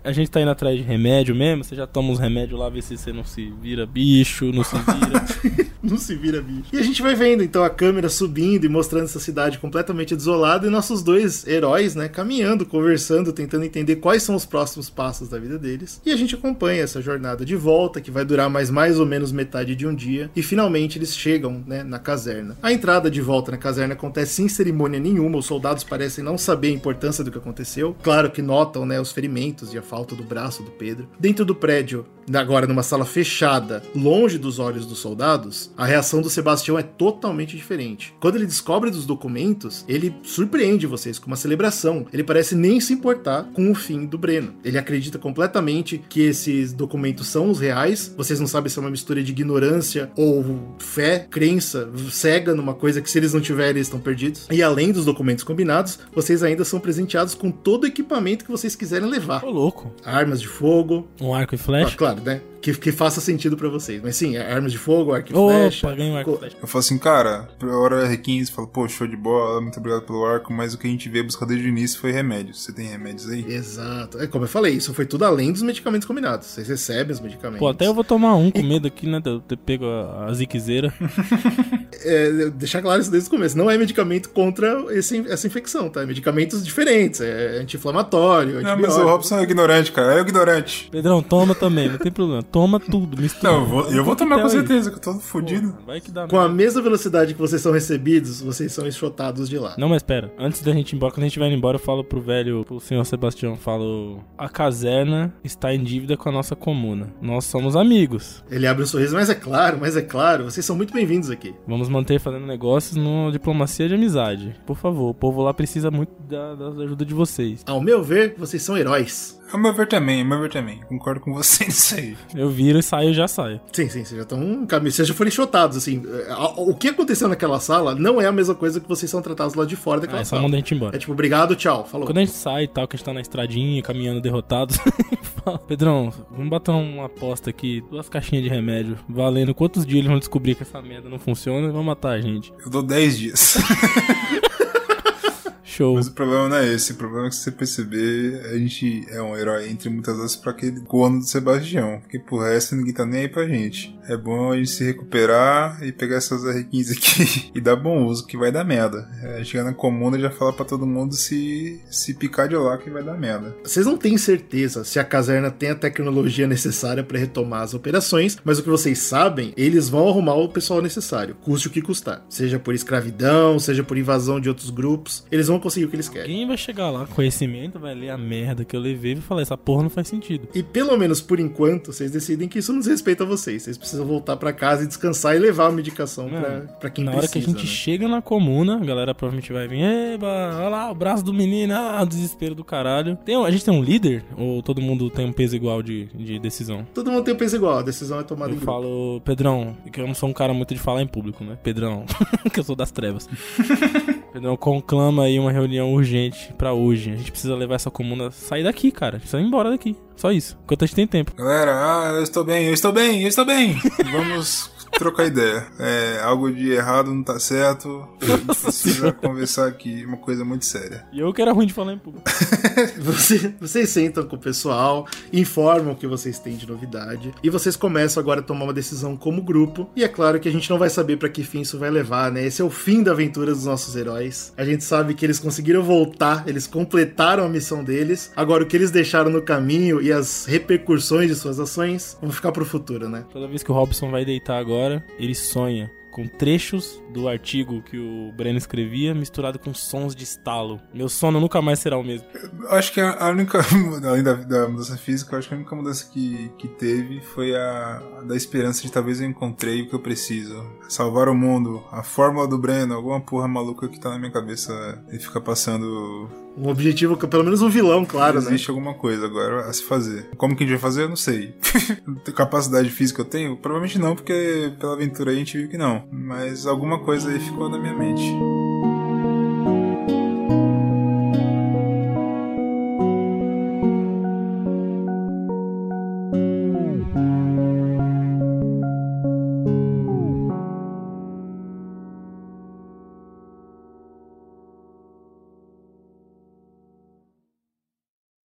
A gente tá indo atrás de remédio mesmo, você já toma uns remédios lá, vê se você não se vira bicho, não se vira. Não se vira bicho. E a gente vai vendo então a câmera subindo e mostrando essa cidade completamente desolada e nossos dois heróis, né, caminhando, conversando, tentando entender quais são os próximos passos da vida deles. E a gente acompanha essa jornada de volta que vai durar mais mais ou menos metade de um dia e finalmente eles chegam, né, na caserna. A entrada de volta na caserna acontece sem cerimônia nenhuma, os soldados parecem não saber a importância do que aconteceu. Claro que notam, né, os ferimentos e a falta do braço do Pedro. Dentro do prédio, agora numa sala fechada, longe dos olhos dos soldados, a reação do Sebastião é totalmente diferente. Quando ele descobre dos documentos, ele surpreende vocês com uma celebração. Ele parece nem se importar com o fim do Breno. Ele acredita completamente que esses documentos são os reais. Vocês não sabem se é uma mistura de ignorância ou fé, crença cega numa coisa que se eles não tiverem, eles estão perdidos. E além dos documentos combinados, vocês ainda são presenteados com todo o equipamento que vocês quiserem levar. Ô, louco. Armas de fogo, Um arco e ah, flecha? claro, né? Que, que faça sentido pra vocês. Mas sim, é armas de fogo, arco e flecha. Opa, ganhei arco e co- flecha. Eu falo assim, cara, a hora é R15, falo, pô, show de bola, muito obrigado pelo arco, mas o que a gente veio buscar desde o início foi remédios. Você tem remédios aí? Exato. É como eu falei, isso foi tudo além dos medicamentos combinados. Vocês recebem os medicamentos. Pô, até eu vou tomar um com medo aqui, né? de eu ter pego a, a ziquezeira. É, deixar claro isso desde o começo. Não é medicamento contra esse, essa infecção, tá? É medicamentos diferentes. É anti-inflamatório, Não, mas o Robson é ignorante, cara. É ignorante. Pedrão, toma também, não tem problema. Toma tudo, mistura. Não, eu vou, eu vou tomar com certeza, que eu tô fudido. Pô, Vai que dá Com a merda. mesma velocidade que vocês são recebidos, vocês são enxotados de lá. Não, mas pera. Antes da gente ir embora, quando a gente vai embora, eu falo pro velho, pro senhor Sebastião, falo... A caserna está em dívida com a nossa comuna. Nós somos amigos. Ele abre um sorriso, mas é claro, mas é claro, vocês são muito bem-vindos aqui. Vamos manter fazendo negócios numa diplomacia de amizade. Por favor, o povo lá precisa muito da, da ajuda de vocês. Ao meu ver, vocês são heróis. Ao meu ver também, ao meu ver também. Concordo com você nisso aí. Eu viro e saio e já saio. Sim, sim, vocês já estão. Vocês já foram enxotados, assim. O que aconteceu naquela sala não é a mesma coisa que vocês são tratados lá de fora daquela Ah, é só sala. mandar a gente embora. É tipo, obrigado, tchau, falou. Quando a gente sai e tal, que a gente tá na estradinha, caminhando derrotados, fala, Pedrão, vamos bater uma aposta aqui, duas caixinhas de remédio, valendo quantos dias eles vão descobrir que essa merda não funciona e vão matar a gente. Eu dou 10 dias. Show. Mas o problema não é esse. O problema é que se você perceber, a gente é um herói entre muitas aspas pra aquele corno do Sebastião. Porque pro resto ninguém tá nem aí pra gente. É bom a gente se recuperar e pegar essas R15 aqui e dar bom uso, que vai dar merda. É, chegar na comuna e já falar pra todo mundo se, se picar de lá que vai dar merda. Vocês não têm certeza se a caserna tem a tecnologia necessária para retomar as operações, mas o que vocês sabem, eles vão arrumar o pessoal necessário, custe o que custar. Seja por escravidão, seja por invasão de outros grupos, eles vão conseguir o que eles querem. Alguém vai chegar lá conhecimento, vai ler a merda que eu levei e vai falar, essa porra não faz sentido. E pelo menos por enquanto, vocês decidem que isso não diz respeito a vocês. Vocês precisam voltar para casa e descansar e levar a medicação Mano, pra para quem Na precisa. hora que a gente né? chega na comuna, a galera provavelmente vai vir, eba, olha lá, o braço do menino, ah, o desespero do caralho. Tem, um- a gente tem um líder? Ou todo mundo tem um peso igual de, de decisão? Todo mundo tem o peso igual, a decisão é tomada Eu em grupo. falo, Pedrão, que eu não sou um cara muito de falar em público, né? Pedrão, que eu sou das trevas. Pedrão, conclama aí uma reunião urgente pra hoje. A gente precisa levar essa comuna, sair daqui, cara. A gente precisa ir embora daqui. Só isso. Enquanto a gente tem tempo. Galera, ah, eu estou bem, eu estou bem, eu estou bem. Vamos trocar ideia. É, algo de errado não tá certo. A gente precisa conversar aqui, uma coisa muito séria. E eu que era ruim de falar em público. Você- vocês sentam com o pessoal, informam o que vocês têm de novidade e vocês começam agora a tomar uma decisão como grupo. E é claro que a gente não vai saber pra que fim isso vai levar, né? Esse é o fim da aventura dos nossos heróis. A gente sabe que eles conseguiram voltar, eles completaram a missão deles. Agora o que eles deixaram no caminho e as repercussões de suas ações vão ficar pro futuro, né? Toda vez que o Robson vai deitar agora, ele sonha com trechos do artigo que o Breno escrevia, misturado com sons de estalo. Meu sono nunca mais será o mesmo. Acho que a única, além da, da mudança física, acho que a única mudança que, que teve foi a, a da esperança de talvez eu encontrei o que eu preciso. Salvar o mundo, a fórmula do Breno, alguma porra maluca que tá na minha cabeça e fica passando. Um objetivo, pelo menos um vilão, claro, né? Existe alguma coisa agora a se fazer. Como que a gente vai fazer, eu não sei. Capacidade física eu tenho? Provavelmente não, porque pela aventura aí a gente viu que não. Mas alguma coisa aí ficou na minha mente.